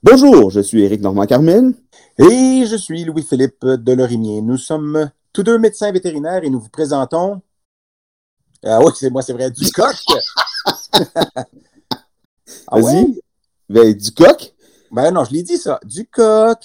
Bonjour, je suis Éric Normand-Carmel. Et je suis Louis-Philippe Delorimier. Nous sommes tous deux médecins vétérinaires et nous vous présentons. Ah oui, c'est moi, c'est vrai, du coq. ah Vas-y. Ben, du coq? Ben non, je l'ai dit ça. Du coq.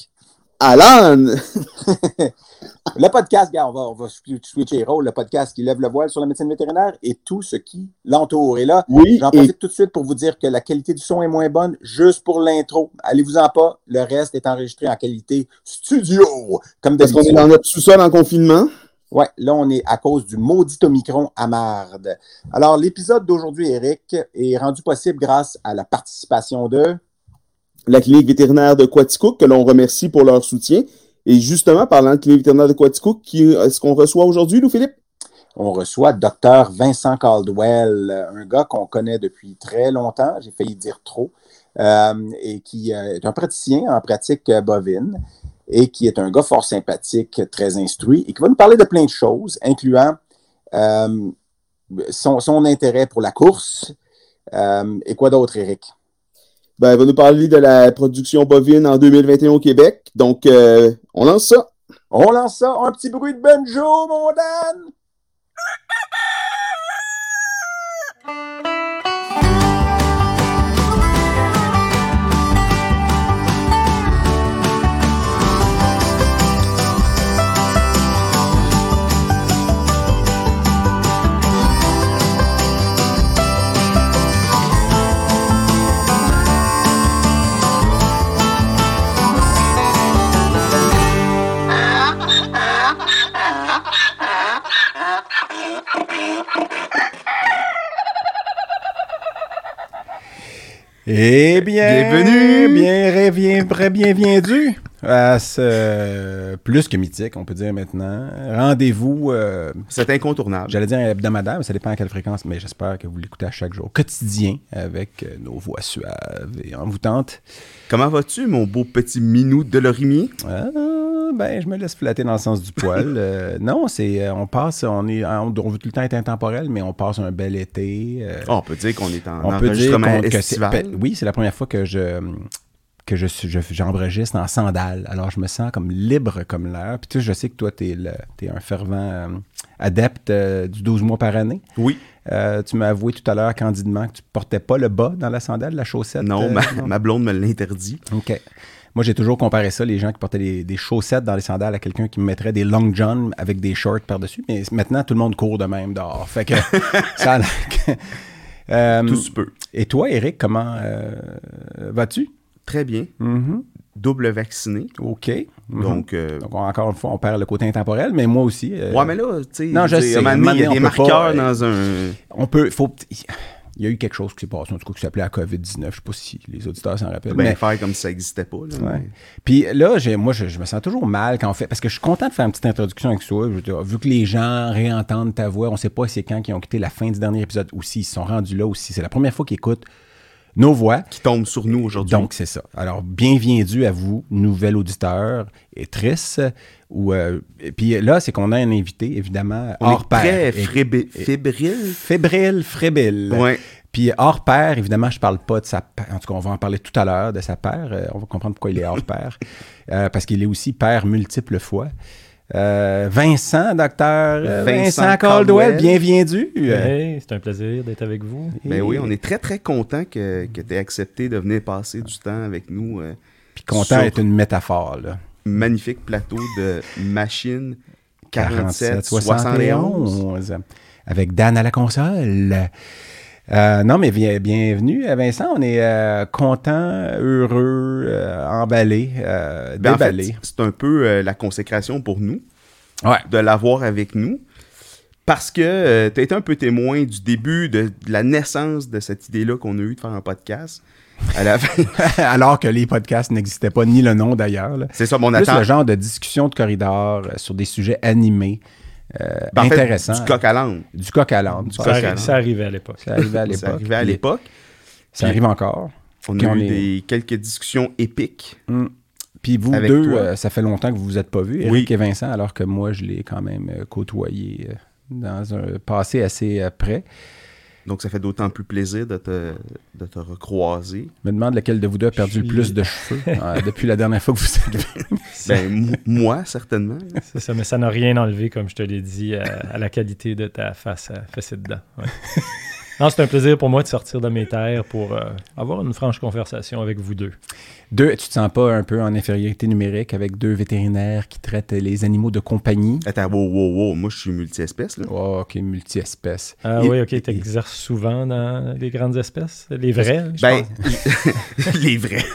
Alan! le podcast, gars, on va, on va switcher rôle, le podcast qui lève le voile sur la médecine vétérinaire et tout ce qui l'entoure. Et là, oui, j'en profite tout de suite pour vous dire que la qualité du son est moins bonne, juste pour l'intro. Allez-vous-en pas, le reste est enregistré en qualité studio. Comme Est-ce qu'on est dans notre sous-sol en confinement? Ouais, là, on est à cause du maudit Omicron à marde. Alors, l'épisode d'aujourd'hui, Eric, est rendu possible grâce à la participation de la clinique vétérinaire de Quaticook, que l'on remercie pour leur soutien. Et justement, parlant de clinique vétérinaire de Quaticook, qui est-ce qu'on reçoit aujourd'hui, nous, Philippe? On reçoit Dr. Vincent Caldwell, un gars qu'on connaît depuis très longtemps, j'ai failli dire trop, euh, et qui euh, est un praticien en pratique bovine et qui est un gars fort sympathique, très instruit, et qui va nous parler de plein de choses, incluant euh, son, son, intérêt pour la course. et quoi d'autre, Eric? Ben, elle va nous parler de la production bovine en 2021 au Québec. Donc, euh, on lance ça. On lance ça. Un petit bruit de banjo, mon Dan. Eh bien, bienvenue, bien, bien, bienvenue à ce plus que mythique, on peut dire maintenant? Rendez-vous. Euh, c'est incontournable. J'allais dire hebdomadaire, mais ça dépend à quelle fréquence, mais j'espère que vous l'écoutez à chaque jour, quotidien, avec euh, nos voix suaves et envoûtantes. Comment vas-tu, mon beau petit minou de l'orimier? Ah, ben, je me laisse flatter dans le sens du poil. Euh, non, c'est, on passe, on est, on, veut tout le temps être intemporel, mais on passe un bel été. Oh, on peut dire qu'on est en on peut dire oui, c'est la première fois que je que je j'enregistre en sandales. Alors, je me sens comme libre comme l'air. Puis tu sais, je sais que toi, tu es, un fervent euh, adepte euh, du 12 mois par année. Oui. Euh, tu m'as avoué tout à l'heure candidement que tu portais pas le bas dans la sandale, la chaussette. Non, ma, blonde me l'interdit. OK. Moi, j'ai toujours comparé ça, les gens qui portaient des, chaussettes dans les sandales, à quelqu'un qui me mettrait des long johns avec des shorts par-dessus. Mais maintenant, tout le monde court de même dehors. Fait que ça... tout se peut. Et toi, Eric, comment vas-tu? Très bien. Mm-hmm. Double vacciné. OK. Donc, euh, Donc, encore une fois, on perd le côté intemporel, mais moi aussi. Euh, ouais, mais là, tu sais, non, je sais, il y a des marqueurs dans un. On peut. Faut, il y a eu quelque chose qui s'est passé, en tout cas, qui s'appelait la COVID-19. Je ne sais pas si les auditeurs s'en rappellent. Ben, mais faire comme si ça n'existait pas. Là, Puis là, moi, je, me sens toujours mal quand on fait. Parce que je suis content de faire une petite introduction avec toi. vu que les gens réentendent ta voix, on ne sait pas c'est quand qui ont quitté la fin du dernier épisode ou s'ils sont rendus là aussi. C'est la première fois qu'ils écoutent nos voix. Qui tombent sur nous aujourd'hui. Donc, c'est ça. Alors, bienvenue à vous, nouvel auditeur et triste. Ou, euh, et puis là, c'est qu'on a un invité, évidemment, On hors est Très fébrile. Fébrile, frébile. Ouais. Puis hors pair, évidemment, je parle pas de sa En tout cas, on va en parler tout à l'heure de sa paire. Euh, on va comprendre pourquoi il est hors pair. Euh, parce qu'il est aussi père multiples fois. Euh, Vincent, docteur euh, Vincent, Caldwell, bienvenue. c'est un plaisir d'être avec vous. Ben oui, on est très, très content que, que tu aies accepté de venir passer du temps avec nous. Euh, Puis content est une métaphore. Là. Magnifique plateau de machine 47, 71. Avec Dan à la console. Euh, non, mais bienvenue, Vincent. On est euh, content, heureux, euh, emballé, ben, déballé. c'est un peu la consécration pour nous de l'avoir avec nous. Parce que tu as été un peu témoin du début de, la naissance de cette idée-là qu'on a eu de faire un podcast. À la Alors que les podcasts n'existaient pas, ni le nom d'ailleurs. C'est ça, mon Plus le genre de discussion de corridor sur des sujets animés. Euh, ben, intéressant. du coq à l'âne. Du coq à l'âne. Ça, arrivait à l'époque. Ça arrivait à l'époque. ça arrivait à l'époque. Ça arrive encore. On a eu des, quelques discussions épiques. Hmm. Puis vous deux, euh, ça fait longtemps que vous vous êtes pas vus, Eric et Vincent, alors que moi, je l'ai quand même euh, côtoyé dans un passé assez près. Donc, ça fait d'autant plus plaisir de te, de te recroiser. Je me demande lequel de vous deux a perdu le plus de cheveux euh, depuis la dernière fois que vous êtes venu. ben, moi, certainement. C'est ça, mais ça n'a rien enlevé, comme je te l'ai dit, à, la qualité de ta face à fesser dedans. Ouais. Non, c'est un plaisir pour moi de sortir de mes terres pour euh, avoir une franche conversation avec vous deux. Deux, tu te sens pas un peu en infériorité numérique avec deux vétérinaires qui traitent les animaux de compagnie? Attends, wow, wow, wow, moi je suis multi-espèce. Là. Oh, ok, multi-espèce. Ah oui, ok, tu exerces souvent dans les grandes espèces? Les vrais? Ben, les vrais.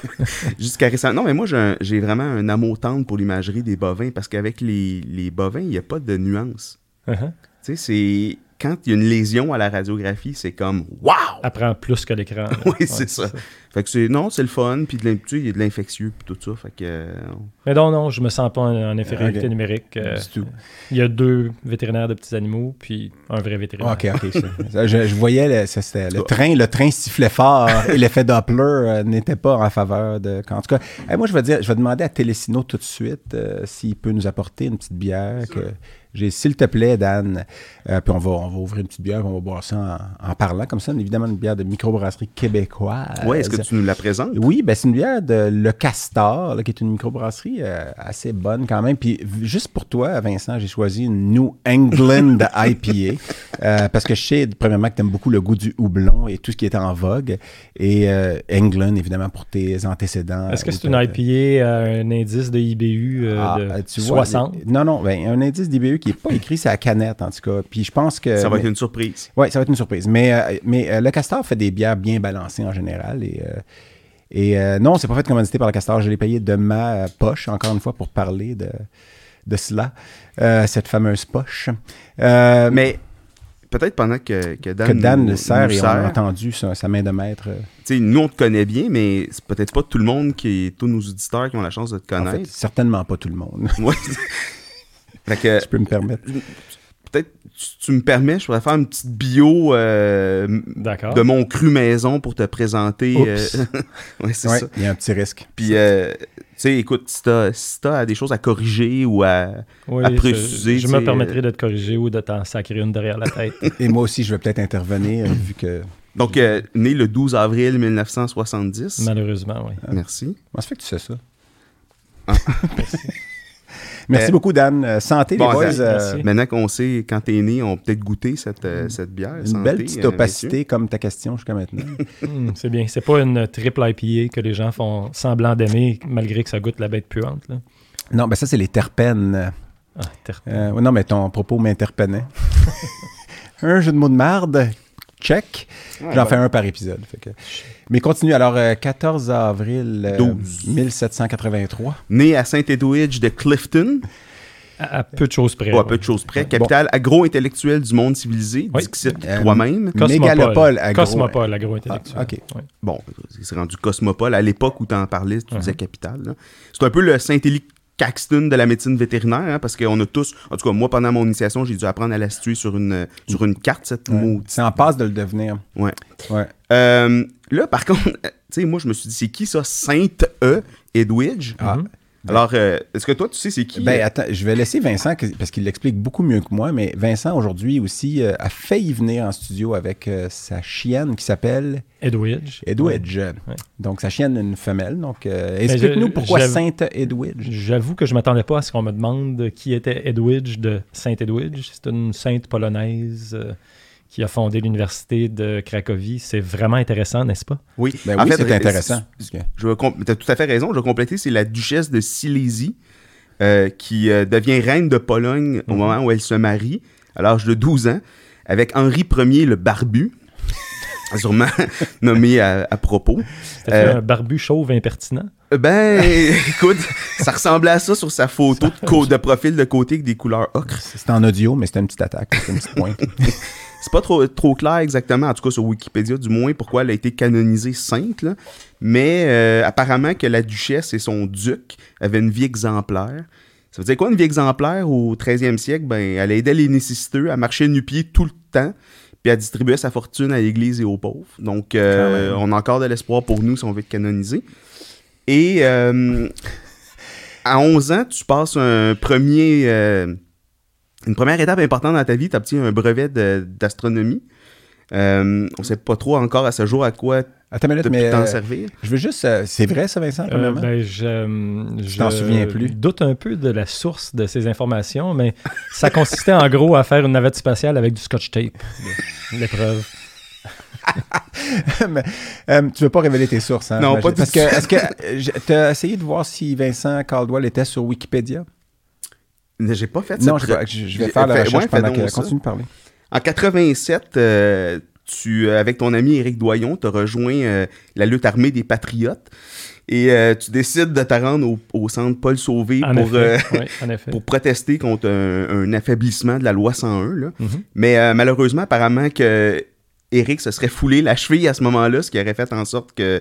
Jusqu'à récemment. Non, mais moi j'ai vraiment un amour tendre pour l'imagerie des bovins parce qu'avec les, les, bovins, il n'y a pas de nuance. Uh-huh. Tu sais, c'est quand il y a une lésion à la radiographie, c'est comme Waouh! Apprend plus que l'écran. oui, c'est ça. Fait que c'est non, c'est le fun, puis il y a de l'infectieux, puis tout ça. Fait que. Euh, Mais non, non, je me sens pas en, infériorité numérique. Euh, tout. Il y a deux vétérinaires de petits animaux, puis un vrai vétérinaire. Ok, ok. je, voyais le, le train, le train sifflait fort et l'effet Doppler euh, n'était pas en faveur de. En tout cas, moi je vais dire, je vais demander à Télésino tout de suite s'il peut nous apporter une petite bière que j'ai s'il te plaît, Dan. Euh, puis on va, on va ouvrir une petite bière, on va boire ça en, parlant comme ça. Évidemment, une bière de microbrasserie québécoise. Oui, est-ce que tu nous la présentes? Oui, ben, c'est une bière de Le Castor, qui est une microbrasserie euh, assez bonne quand même. Puis juste pour toi, Vincent, j'ai choisi une New England IPA. Euh, parce que je sais, premièrement, que tu aimes beaucoup le goût du houblon et tout ce qui est en vogue. Et England, évidemment, pour tes antécédents. Est-ce que c'est une IPA, un indice de IBU ah, de 60? non, non, ben, un indice d'IBU qui n'est pas écrit, c'est à canette, en tout cas. Puis je pense que. Ça va être une surprise. Oui, ça va être une surprise. Mais, euh, mais euh, le Castor fait des bières bien balancées en général. Et, euh, et non, c'est pas fait commandité par le Castor. Je l'ai payé de ma poche, encore une fois, pour parler de, de cela, cette fameuse poche. mais peut-être pendant que, que Dan, que Dan le sert et on a entendu sa, main de maître. sais, nous, on te connaît bien, mais c'est peut-être pas tout le monde qui tous nos auditeurs qui ont la chance de te connaître. En fait, certainement pas tout le monde. Oui. que, je peux me permettre. Peut-être tu, me permets, je pourrais faire une petite bio euh, de mon cru maison pour te présenter. Euh, ouais, c'est ça. Il y a un petit risque. Puis, euh, tu sais, écoute, si t'as si as des choses à corriger ou à, préciser. Je, me permettrai de te corriger ou de t'en sacrer une derrière la tête. Et moi aussi, je vais peut-être intervenir vu que. Donc, né le 12 avril 1970. Malheureusement, oui. Merci. Comment ça fait que tu sais ça? Ah. Merci. Merci beaucoup, Dan. Euh, santé, les boys. Euh, maintenant qu'on sait quand t'es né, on peut peut-être goûter cette, euh, cette bière. Une belle petite opacité comme ta question jusqu'à maintenant. Hmm, c'est bien. C'est pas une triple IPA que les gens font semblant d'aimer malgré que ça goûte la bête puante. Là. Non, ben ça, c'est les terpènes. Ah, terpènes. non, mais ton propos m'interpennait. un jeu de mots de marde check. J'en fais un par épisode. Mais continue. Alors, 14 euh, avril 1783. Euh, Né à Saint-Edwidge de Clifton. À, peu de choses près. à peu de choses près. Capitale agro-intellectuelle du monde civilisé, oui. Euh, toi-même? Mégalopole agro Cosmopole agro-intellectuel. Ah, OK. Bon, c'est rendu cosmopole. À l'époque où tu en parlais, tu disais capitale. C'est un peu le Saint-Élie Caxton de la médecine vétérinaire, hein, parce qu'on a tous, en tout cas moi pendant mon initiation, j'ai dû apprendre à la situer sur une, sur une carte, cette mot. C'est en passe de le devenir. Ouais. ouais. Euh, là, par contre, tu sais, moi je me suis dit, c'est qui ça, Sainte E. Edwidge? Ah. Mhm. Alors, euh, est-ce que toi, tu sais c'est qui? Ben, attends, je vais laisser Vincent, parce qu'il l'explique beaucoup mieux que moi, mais Vincent, aujourd'hui aussi, euh, a failli venir en studio avec euh, sa chienne qui s'appelle... Edwidge. Edwidge. Donc, sa chienne, une femelle. Donc, explique-nous pourquoi Sainte Edwidge. J'avoue que je ne m'attendais pas à ce qu'on me demande qui était Edwidge de Sainte Edwidge. C'est une sainte polonaise qui a fondé l'université de Cracovie. C'est vraiment intéressant, n'est-ce pas? Oui, ben oui c'est intéressant. Tu as tout à fait raison. Je vais compléter. C'est la duchesse de Silésie euh, qui euh, devient reine de Pologne au mhm. moment où elle se marie, à l'âge de 12 ans, avec Henri Ier le Barbu. sûrement nommé à, propos. C'était euh, un barbu chauve impertinent? Ben, écoute, ça ressemblait à ça sur sa photo de, de, profil de côté avec des couleurs ocre. C'était en audio, mais c'était une petite attaque, c'était une petite pointe. C'est pas trop, trop clair exactement, en tout cas sur Wikipédia du moins, pourquoi elle a été canonisée sainte, mais euh, apparemment que la duchesse et son duc avaient une vie exemplaire. Ça veut dire quoi une vie exemplaire au 13e siècle? Ben, elle aidait les nécessiteux à marcher nu-pied tout le temps, puis à distribuer sa fortune à l'Église et aux pauvres. Donc, euh, on a encore de l'espoir pour nous si on veut être canonisé. Et euh, à 11 ans, tu passes un premier une première étape importante dans ta vie, tu obtiens un brevet d'astronomie. Euh, on sait pas trop encore à ce jour à quoi Attends une minute, mais t'en servir. Je veux juste. c'est vrai, ça, Vincent, ben, je, je t'en souviens plus. doute un peu de la source de ces informations, mais ça consistait en gros à faire une navette spatiale avec du scotch tape. L'épreuve. mais, euh, tu veux pas révéler tes sources, hein? Non, pas Parce que, est-ce que tu as essayé de voir si Vincent Caldwell était sur Wikipédia? J'ai pas fait ça. Non, je, vais faire la recherche pendant que... Continue de parler. En 87, euh, tu, euh, avec ton ami Éric Doyon, tu as rejoint la lutte armée des Patriotes et tu décides de te rendre au, centre Paul Sauvé pour, pour protester contre un, affaiblissement de la loi 101. Là. Mm-hmm. Mais malheureusement, apparemment que Eric se serait foulé la cheville à ce moment-là, ce qui aurait fait en sorte que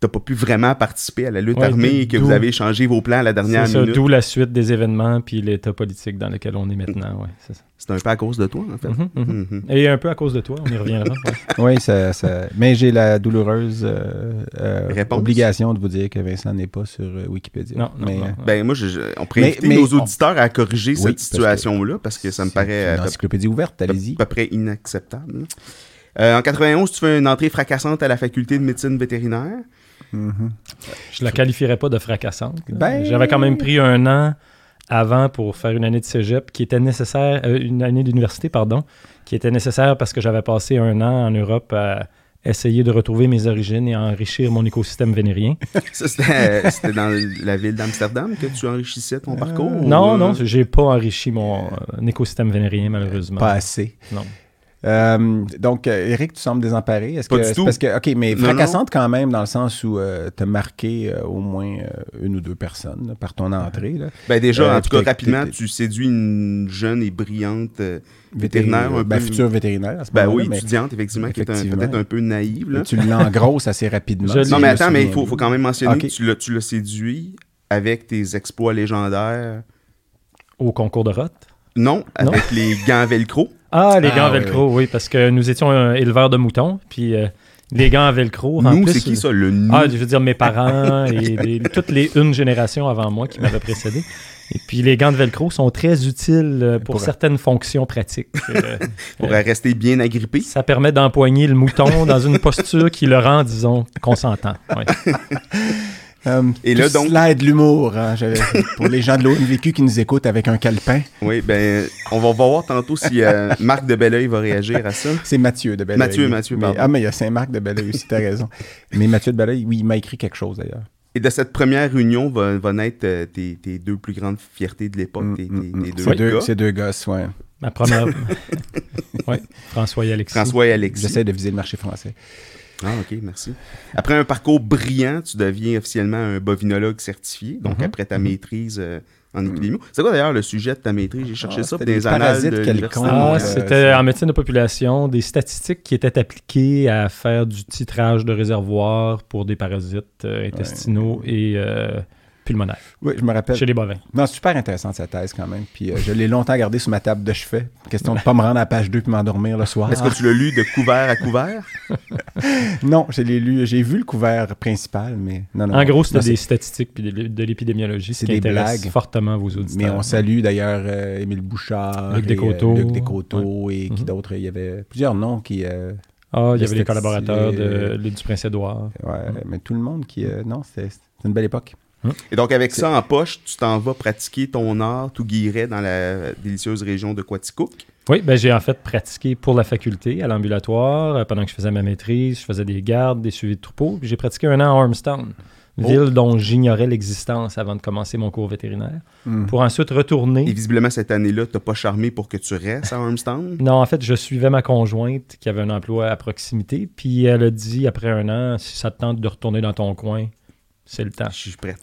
t'as pas pu vraiment participer à la lutte armée et que vous avez changé vos plans à la dernière minute. D'où la suite des événements puis l'état politique dans lequel on est maintenant. Ouais, c'est un peu à cause de toi, en fait. Mm-hmm, mm-hmm. Mm-hmm. Et un peu à cause de toi, on y reviendra. oui, ça, mais j'ai la douloureuse euh, euh, obligation de vous dire que Vincent n'est pas sur euh, Wikipédia. Non, mais, Ben, moi, on pourrait inviter nos auditeurs à corriger cette situation-là parce que ça me paraît... Une encyclopédie ouverte, allez-y. À peu près inacceptable. en 91, tu fais une entrée fracassante à la faculté de médecine vétérinaire. Je la qualifierais pas de fracassante. Ben... J'avais quand même pris un an avant pour faire une année de cégep qui était nécessaire, euh, une année d'université, pardon, qui était nécessaire parce que j'avais passé un an en Europe à essayer de retrouver mes origines et à enrichir mon écosystème vénérien. Ça, c'était dans la ville d'Amsterdam que tu enrichissais ton parcours? non, non, j'ai pas enrichi mon euh, écosystème vénérien, malheureusement. Pas assez. Non. Euh, donc, Eric, tu sembles désemparé. Est-ce que, du Parce que, OK, mais fracassante quand même, dans le sens où euh, tu as marqué euh, au moins une ou deux personnes par ton entrée. Là. Ben déjà, en tout cas, rapidement, tu séduis une jeune et brillante vétérinaire. Un ben, future vétérinaire. ben oui, étudiante, effectivement, qui est peut-être un peu naïve. Là. Tu l'engrosses assez rapidement. non, mais attends, mais il faut, faut, quand même mentionner que tu l'as séduit avec tes exploits légendaires. Au concours de rotte? Non, avec les gants velcro. Ah, les gants ah, velcro, oui. parce que nous étions un éleveur de moutons, puis euh, les gants velcro. Nous, c'est qui ça, le nous? Ah, je veux dire mes parents et toutes les une génération avant moi qui m'avaient précédé. Et puis les gants de velcro sont très utiles euh, pour, certaines fonctions pratiques. Euh, pour rester bien agrippé? Ça permet d'empoigner le mouton dans une posture qui le rend, disons, consentant. Euh, et là, donc. de l'humour, hein, pour les gens de l'ONVQ qui nous écoutent avec un calepin. Oui, ben, on va voir tantôt si euh, Marc de Belleuil va réagir à ça. C'est Mathieu de Belleuil. Mathieu, Mathieu, pardon. ah, mais il y a Saint-Marc de Belleuil aussi, t'as raison. mais Mathieu de Belleuil, oui, il m'a écrit quelque chose d'ailleurs. Et de cette première réunion va, va naître euh, tes, tes, deux plus grandes fiertés de l'époque, mm, tes, mm, mm. deux, gars. Ces deux gosses, ouais. Ma première. oui, François et Alexis. François et Alexis. J'essaie de viser le marché français. Ah, ok, merci. Après un parcours brillant, tu deviens officiellement un bovinologue certifié. Donc, mhm. après ta mhm. maîtrise euh, en épidémie. C'est quoi d'ailleurs le sujet de ta maîtrise? J'ai cherché ah, ça pour des, annales de ah, C'était en médecine de population, des statistiques qui étaient appliquées à faire du titrage de réservoirs pour des parasites euh, intestinaux et euh, pulmonaire. Oui, je me rappelle. Chez les bovins. Non, super intéressante cette thèse quand même. Puis euh, je l'ai longtemps gardée sur ma table de chevet. Question de ne pas me rendre à la page 2 puis m'endormir le soir. Est-ce que tu l'as lu de couvert à couvert? non, j'ai lu. J'ai vu le couvert principal, mais non, non. En gros, c'est des statistiques puis de, l'épidémiologie. C'est des blagues. fortement vos auditeurs. Mais on salue d'ailleurs euh, Émile Bouchard, Luc Descoteaux, euh, Luc Descoteaux et qui mhm. d'autres. Il y avait plusieurs noms qui. ah, il y avait les collaborateurs de, du Prince-Édouard. Ouais, mais tout le monde qui. non, c'est une belle époque. Et donc, avec ça en poche, tu t'en vas pratiquer ton art tout guiret dans la délicieuse région de Quaticook? Oui, ben j'ai en fait pratiqué pour la faculté, à l'ambulatoire, euh, pendant que je faisais ma maîtrise. Je faisais des gardes, des suivis de troupeaux. Puis j'ai pratiqué un an à Ormstown, oh. ville dont j'ignorais l'existence avant de commencer mon cours vétérinaire, hmm. pour ensuite retourner. Et visiblement, cette année-là, tu pas charmé pour que tu restes à Ormstown? non, en fait, je suivais ma conjointe qui avait un emploi à proximité. Puis elle a dit, après un an, si ça te tente de retourner dans ton coin, c'est le temps. Je suis prêt.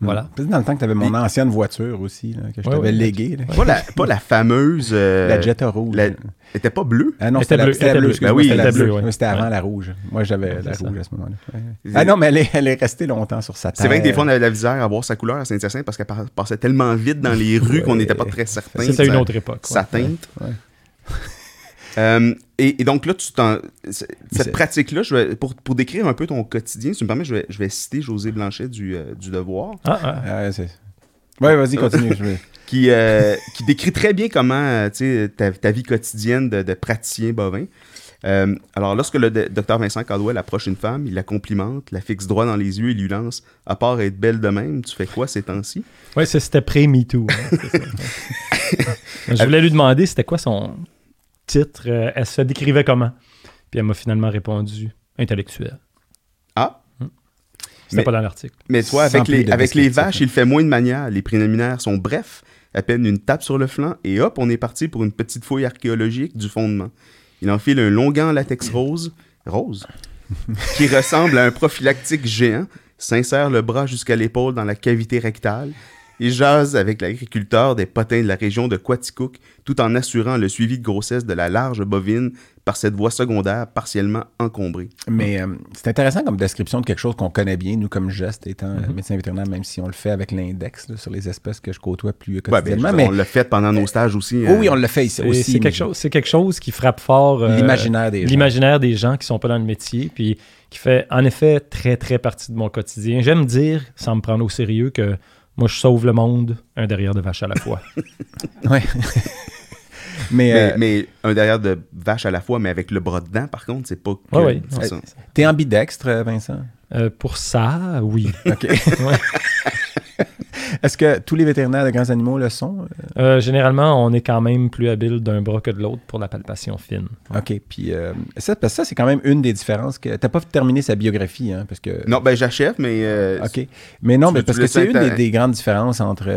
Voilà. dans le temps que tu avais mon ancienne voiture aussi, que je t'avais léguée. Pas, la, pas la fameuse. Euh, la Jetta rouge. Elle était pas bleue? Ah non, c'était la, bleue. Ben oui, c'était bleue. C'était avant la rouge. Moi, j'avais la rouge à ce moment-là. Ah non, mais elle est, elle est, restée longtemps sur sa tête. C'est vrai que des fois, on avait la visière à voir sa couleur à Saint-Hyacinthe parce qu'elle passait tellement vite dans les rues qu'on n'était pas très certain. C'était une autre époque. Sa teinte. Euh, et, donc là, tu cette pratique-là, pour, pour décrire un peu ton quotidien, si tu me permets, je vais, je vais citer José Blanchet du, euh, du Devoir. Ah, ah. ah ouais, vas-y, continue. qui, euh, qui décrit très bien comment ta, ta, vie quotidienne de, de praticien bovin. Euh, alors, lorsque le docteur Vincent Caldwell approche une femme, il la complimente, la fixe droit dans les yeux et lui lance À part être belle de même, tu fais quoi ces temps-ci Oui, c'était pré-MeToo. Hein, je voulais lui demander c'était quoi son titre. Euh, elle se décrivait comment? Puis elle m'a finalement répondu Intellectuel. Ah hmm. C'était pas dans l'article. Mais toi, avec les, avec les vaches, il fait moins de manière. Les préliminaires sont brefs, à peine une tape sur le flanc, et hop, on est parti pour une petite fouille archéologique du fondement. Il enfile un long gant latex rose, rose, qui ressemble à un prophylactique géant, s'insère le bras jusqu'à l'épaule dans la cavité rectale et jase avec l'agriculteur des potins de la région de Quaticook tout en assurant le suivi de grossesse de la large bovine par cette voie secondaire partiellement encombrée. Mais euh, c'est intéressant comme description de quelque chose qu'on connaît bien, nous, comme geste, étant euh, mm-hmm. médecin vétérinaire, même si on le fait avec l'index sur les espèces que je côtoie plus ben, quotidiennement. mais, on l'a fait pendant nos stages aussi. oui, on l'a fait ici aussi. C'est quelque, chose, quelque chose qui frappe fort euh, l'imaginaire des. L'imaginaire des gens qui sont pas dans le métier, puis qui fait en effet très, très partie de mon quotidien. J'aime dire, sans me prendre au sérieux, que moi, je sauve le monde, un derrière de vache à la fois. oui. Euh, mais, un derrière de vache à la fois, mais avec le bras dedans, par contre, c'est pas que oui, T'es ambidextre, Vincent? Euh, pour ça, oui. OK. Est-ce que tous les vétérinaires de grands animaux le sont? Euh, généralement, on est quand même plus habile d'un bras que de l'autre pour la palpation fine. OK. Puis euh, ça, parce que ça, c'est quand même une des différences. que T'as pas terminé sa biographie, hein? Parce que... Non, ben j'achève, mais... Euh, OK. Mais non, mais parce que c'est une des, grandes différences entre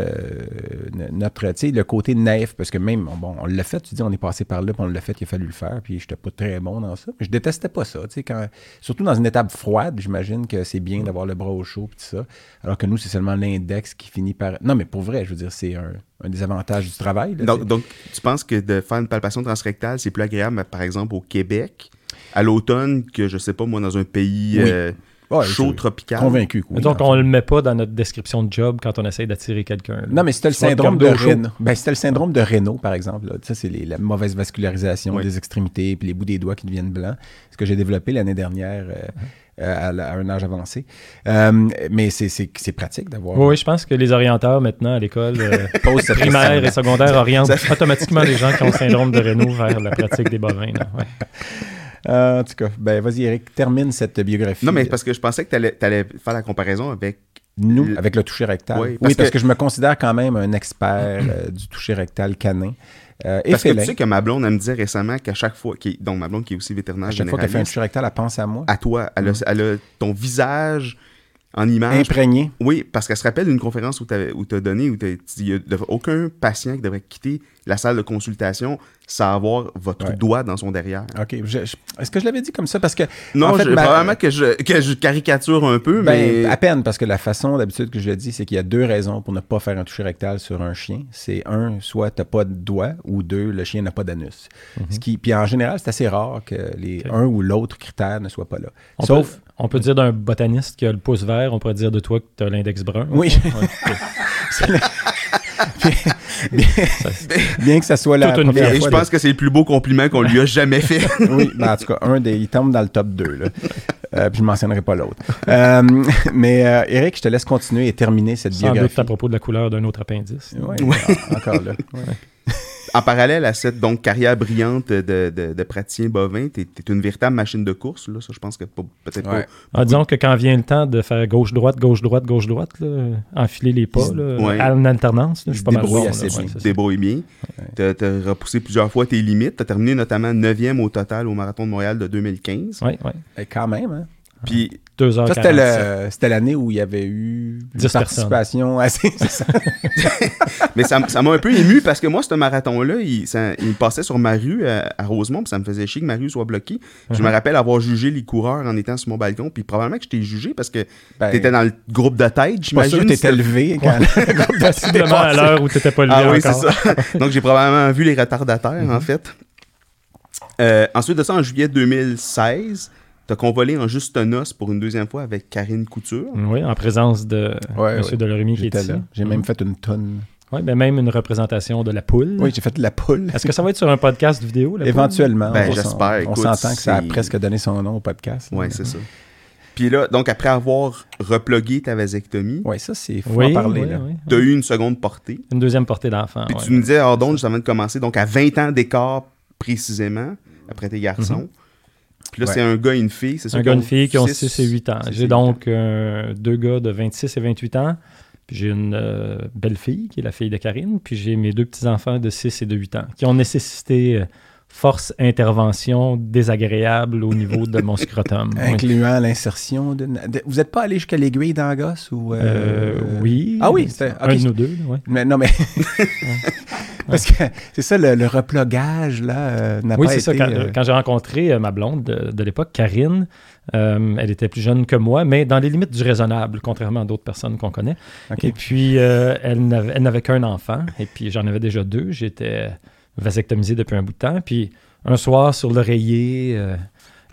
notre, tu sais, le côté naïf, parce que même, bon, on l'a fait, tu dis, on est passé par là, puis on l'a fait, il a fallu le faire, puis j'étais pas très bon dans ça. Je détestais pas ça, tu sais, quand... surtout dans une étape froide, j'imagine que c'est bien d'avoir le bras au chaud, puis tout ça. Alors que nous, c'est seulement l'index qui finit non, mais pour vrai, je veux dire, c'est un, des avantages du travail. donc, tu penses que de faire une palpation transrectale, c'est plus agréable, par exemple, au Québec, à l'automne, que je sais pas, moi, dans un pays euh, chaud, tropical? Convaincu. Oui, donc, on le met pas dans notre description de job quand on essaye d'attirer quelqu'un. Non, mais c'était le syndrome de Raynaud. Ben, c'était le syndrome de Raynaud, par exemple. Ça, c'est la mauvaise vascularisation des extrémités puis les bouts des doigts qui deviennent blancs. Ce que j'ai développé l'année dernière. Euh, euh, à, un âge avancé. Euh, mais c'est pratique d'avoir. Oui, je pense que les orienteurs maintenant à l'école euh, primaire et secondaire orientent automatiquement les gens qui ont le syndrome de Renault vers la pratique des bovins. en tout cas, ben, vas-y, Eric, termine cette biographie. Non, mais parce que je pensais que tu allais, allais, faire la comparaison avec. Nous, avec le toucher rectal. Oui, parce, que... que... je me considère quand même un expert du toucher rectal canin. Euh, Parce que tu sais que ma blonde, elle me disait récemment qu'à chaque fois, qui, donc ma blonde qui est aussi vétérinaire à chaque fois qu'elle fait un toucher rectal, elle pense à moi. À toi. Elle, a, elle a ton visage en image. Imprégné. Oui, parce qu'elle se rappelle d'une conférence où tu as, donné, où a aucun patient qui devrait quitter la salle de consultation sans avoir votre doigt dans son derrière. OK. Est-ce que je l'avais dit comme ça? Parce que. Non, en fait, probablement que je, que je caricature un peu, ben, mais. À peine, parce que la façon d'habitude que je le dis, c'est qu'il y a deux raisons pour ne pas faire un toucher rectal sur un chien. C'est un, soit tu n'as pas de doigt, ou deux, le chien n'a pas d'anus. Mhm. Ce qui, puis en général, c'est assez rare que les un ou l'autre critère ne soit pas là. Sauf. on peut dire d'un botaniste qui a le pouce vert, on pourrait dire de toi que tu as l'index brun. Oui. bien, que ça soit la première Et je pense que c'est le plus beau compliment qu'on lui a jamais fait. oui, ben, en tout cas, un des, il tombe dans le top 2. Là. Euh, puis je ne mentionnerai pas l'autre. Euh, mais euh, Eric, je te laisse continuer et terminer cette Sans biographie. doute à propos de la couleur d'un autre appendice. Oui, encore là en parallèle à cette donc, carrière brillante de, de, praticien bovin, tu es, une véritable machine de course. Là. Ça, je pense que peut-être pas. Ah, disons que quand vient le temps de faire gauche-droite, gauche-droite, gauche-droite, enfiler les pas en alternance, je suis pas mal bon, bien. débrouille bien. Tu as, repoussé plusieurs fois tes limites. Tu as terminé notamment 9e au total au Marathon de Montréal de 2015. Oui, oui. Et quand même, hein? Puis c'était l'année où il y avait eu 10 participation assez. Mais ça m'a un peu ému parce que moi, ce marathon-là, il, il, passait sur ma rue à, Rosemont, puis ça me faisait chier que ma rue soit bloquée. Je me uh-huh. rappelle avoir jugé les coureurs en étant sur mon balcon, puis probablement que je t'ai jugé parce que ben, tu étais dans le groupe de tête, j'imagine. tu étais levé quand Possiblement à l'heure où tu n'étais pas levé. Ah oui, c'est ça. Donc j'ai probablement vu les retardataires, en mm-hmm. fait. Euh, ensuite de ça, en juillet 2016, T'as convolé en juste noce pour une deuxième fois avec Karine Couture. Oui, en présence de M. Delorimier qui est ici. J'ai même fait une tonne. Oui, mais même une représentation de la poule. Oui, j'ai fait de la poule. Est-ce que ça va être sur un podcast vidéo? Éventuellement. Ben, j'espère. On, s'entend que ça a presque donné son nom au podcast. Oui, c'est ça. Puis là, donc après avoir replugué ta vasectomie. Oui, ça, c'est faut en parler. tu as eu une seconde portée. Une deuxième portée d'enfant. Puis tu nous disais, donc, ça vient de commencer, donc à 20 ans d'écart précisément, après tes garçons. Puis là, c'est un gars et une fille, c'est ça? Un gars et une fille qui ont 6 et 8 ans. J'ai donc deux gars de 26 et 28 ans. Puis j'ai une belle-fille, qui est la fille de Karine. Puis j'ai mes deux petits-enfants de 6 et de 8 ans, qui ont nécessité force intervention désagréable au niveau de mon scrotum. Incluant l'insertion de, Vous n'êtes pas allé jusqu'à l'aiguille dans ou euh, euh, Oui. Ah oui, c'était un nous deux, oui. Mais non, mais. Parce que c'est ça, le, replogage, là, euh, n'a oui, pas été... Oui, c'est ça. Quand, j'ai rencontré ma blonde de, l'époque, Karine, elle était plus jeune que moi, mais dans les limites du raisonnable, contrairement à d'autres personnes qu'on connaît. Et puis, elle n'avait qu'un enfant, et puis j'en avais déjà deux. J'étais vasectomisée depuis un bout de temps. Puis un soir, sur l'oreiller, euh,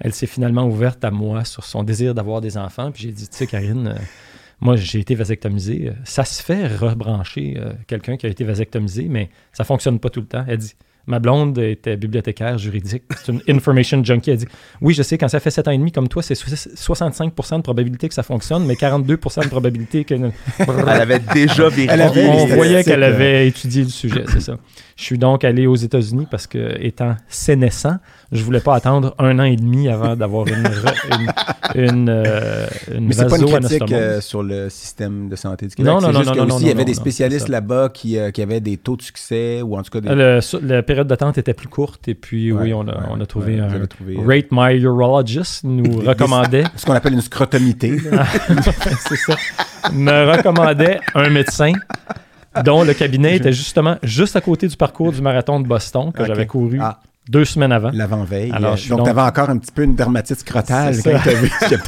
elle s'est finalement ouverte à moi sur son désir d'avoir des enfants. Puis j'ai dit, tu sais, Karine, euh, moi, j'ai été vasectomisée. Ça se fait rebrancher euh, quelqu'un qui a été vasectomisé, mais ça fonctionne pas tout le temps. Elle dit, Ma blonde était bibliothécaire juridique. C'est une information junkie. Elle dit Oui, je sais, quand ça fait 7 ans et demi comme toi, c'est 65% de probabilité que ça fonctionne, mais 42% de probabilité que. Elle avait déjà vérifié. On voyait qu'elle avait étudié le sujet, c'est ça. Je suis donc allé aux États-Unis parce que, étant sénescent, je voulais pas attendre un an et demi avant d'avoir une, une, une, euh, une Mais c'est pas une critique euh, sur le système de santé du Québec. Non, non, non, non, non, Il y avait des spécialistes là-bas qui, euh, qui, avaient des taux de succès ou en tout cas des... Le, la période d'attente était plus courte et puis oui, on a, on a trouvé un Rate My Urologist nous recommandait... Ce qu'on appelle une scrotomité. c'est ça. Me recommandait un médecin dont le cabinet était justement juste à côté du parcours du marathon de Boston que j'avais couru ah. deux semaines avant. L'avant-veille. donc, tu avais encore un petit peu une dermatite scrotale quand tu as vu.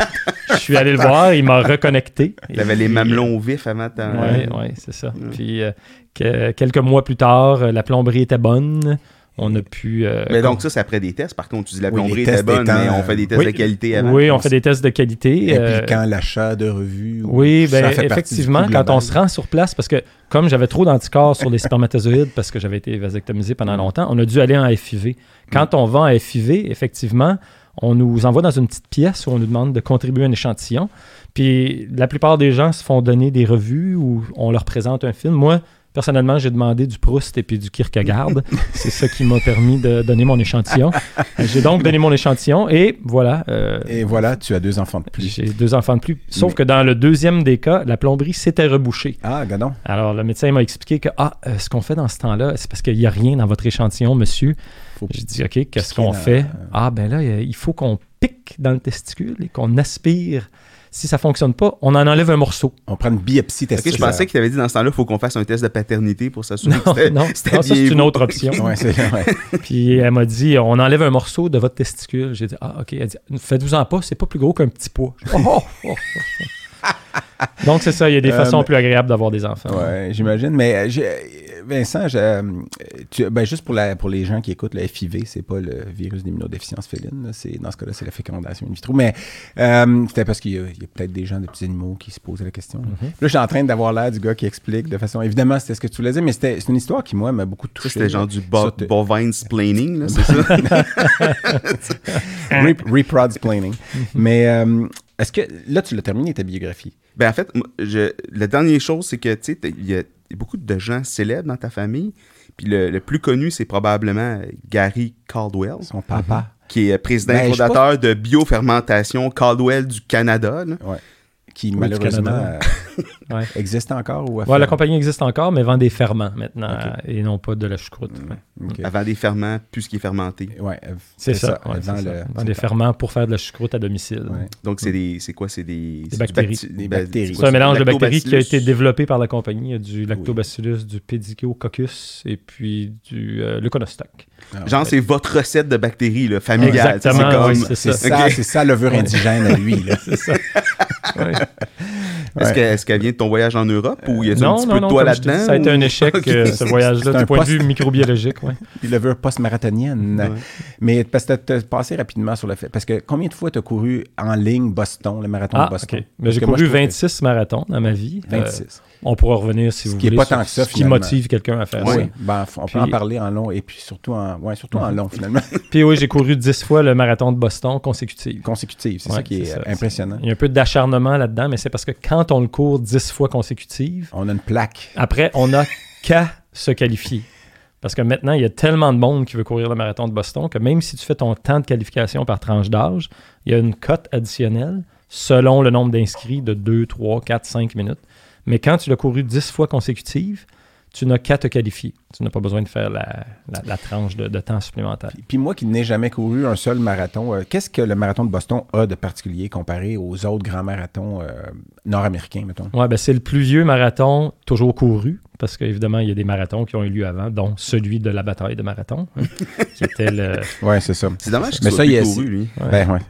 je suis allé le voir, il m'a reconnecté. Il avait les mamelons au vif avant. Oui, ouais, c'est ça. Puis euh, quelques mois plus tard, euh, la plomberie était bonne. On a pu. Euh, mais donc, ça, c'est après des tests. Par contre, tu dis la plomberie était bonne, mais on fait des tests de qualité avant. Oui, on fait des tests de qualité. Et puis quand l'achat de revues. Oui, ben, effectivement, quand on se rend sur place, parce que comme j'avais trop d'anticorps sur les spermatozoïdes, parce que j'avais été vasectomisé pendant mm. longtemps, on a dû aller en FIV. Quand mm. on va en FIV, effectivement, on nous envoie dans une petite pièce où on nous demande de contribuer à un échantillon. Puis la plupart des gens se font donner des revues où on leur présente un film. Moi, Personnellement, j'ai demandé du Proust et puis du Kierkegaard. C'est ça qui m'a permis de donner mon échantillon. J'ai donc donné mon échantillon et voilà. Euh, et voilà, tu as deux enfants de plus. J'ai deux enfants de plus. Sauf que dans le deuxième des cas, la plomberie s'était rebouchée. Ah, gadon. Alors, le médecin m'a expliqué que ah, euh, ce qu'on fait dans ce temps-là, c'est parce qu'il n'y a rien dans votre échantillon, monsieur. J'ai dit, OK, qu'est-ce qu'on fait? Ah, ben là, il faut qu'on pique dans le testicule et qu'on aspire si ça fonctionne pas, on en enlève un morceau. On prend une biopsie testiculaire. je pensais qu'il avait dit dans ce temps-là, il faut qu'on fasse un test de paternité pour s'assurer que c'était Non, ça, c'est une autre option. Puis elle m'a dit, on enlève un morceau de votre testicule. J'ai dit, ah, OK. Elle dit, faites-vous-en pas, c'est pas plus gros qu'un petit poids. Oh, oh, oh, Donc, c'est ça, il y a des euh, façons plus agréables d'avoir des enfants. Oui, j'imagine. Mais Vincent, ben, juste pour, la, pour les gens qui écoutent, le FIV, c'est pas le virus d'immunodéficience féline. C'est, dans ce cas-là, c'est la fécondation in vitro. Mais euh, c'était parce qu'il y a, peut-être des gens, des petits animaux qui se posaient la question. Mm-hmm. Là, je suis en train d'avoir l'air du gars qui explique de façon. Évidemment, c'était ce que tu voulais dire, mais c'était, c'est une histoire qui, moi, m'a beaucoup touché. C'était genre du bovine splaining, c'est ça? Reprod-splaining. mais euh, est-ce que là, tu l'as terminé ta biographie? Ben, en fait, je, la dernière chose, c'est que, tu sais, il y a beaucoup de gens célèbres dans ta famille. Puis le, plus connu, c'est probablement Gary Caldwell. Son papa. Qui est président ben, fondateur de biofermentation Caldwell du Canada. Là. Ouais qui malheureusement euh, existe encore ou ouais, la compagnie existe encore, mais vend des ferments maintenant et non pas de la choucroute. Mm, Elle vend des ferments plus ce qui est fermenté. Ouais, c'est ça. Elle vend, des ferments pour faire de la choucroute à domicile. Donc c'est des, c'est quoi, c'est des, des bactéries. Des bactéries. C'est un mélange de bactéries qui a été développé par la compagnie. Il y a du lactobacillus, du pediciococcus et puis du euh, leuconostoc. Ah, Genre, c'est votre recette de bactéries là, familiale. Exactement, c'est ça. C'est ça, levure indigène à lui. c'est ça. Est-ce qu'elle vient de ton voyage en Europe ou y a un petit peu de toi là-dedans? Ça a été un échec, euh, ce voyage-là, du point de vue microbiologique. Ouais. Puis levure post-marathonienne. Mais parce que tu as passé rapidement sur le fait. Parce que combien de fois tu as couru en ligne Boston, le marathon de ah, Boston? J'ai couru 26 marathons dans ma vie. 26. On pourra revenir si vous voulez. pas tant que ça, ce qui motive quelqu'un à faire ça. Ben, on peut en parler en long et puis surtout en, ouais, surtout en long finalement. puis oui, j'ai couru 10 fois le marathon de Boston consécutif. Consécutif, c'est ça qui est, impressionnant. Il y a un peu d'acharnement là-dedans, mais c'est parce que quand on le court 10 fois consécutive, on a une plaque. Après, on n'a qu'à se qualifier. Parce que maintenant, il y a tellement de monde qui veut courir le marathon de Boston que même si tu fais ton temps de qualification par tranche d'âge, il y a une cote additionnelle selon le nombre d'inscrits de 2, 3, 4, 5 minutes. Mais quand tu l'as couru 10 fois consécutives, tu n'as qu'à te qualifier. Tu n'as pas besoin de faire la, tranche de, temps supplémentaire. Puis, moi qui n'ai jamais couru un seul marathon, euh, qu'est-ce que le marathon de Boston a de particulier comparé aux autres grands marathons euh, nord-américains, mettons? Oui, ben c'est le plus vieux marathon toujours couru parce qu'évidemment, il y a des marathons qui ont eu lieu avant, dont celui de la bataille de marathon, hein, qui était le... Oui, c'est ça. C'est dommage qu'il soit ça, plus couru, lui. Ben, ouais.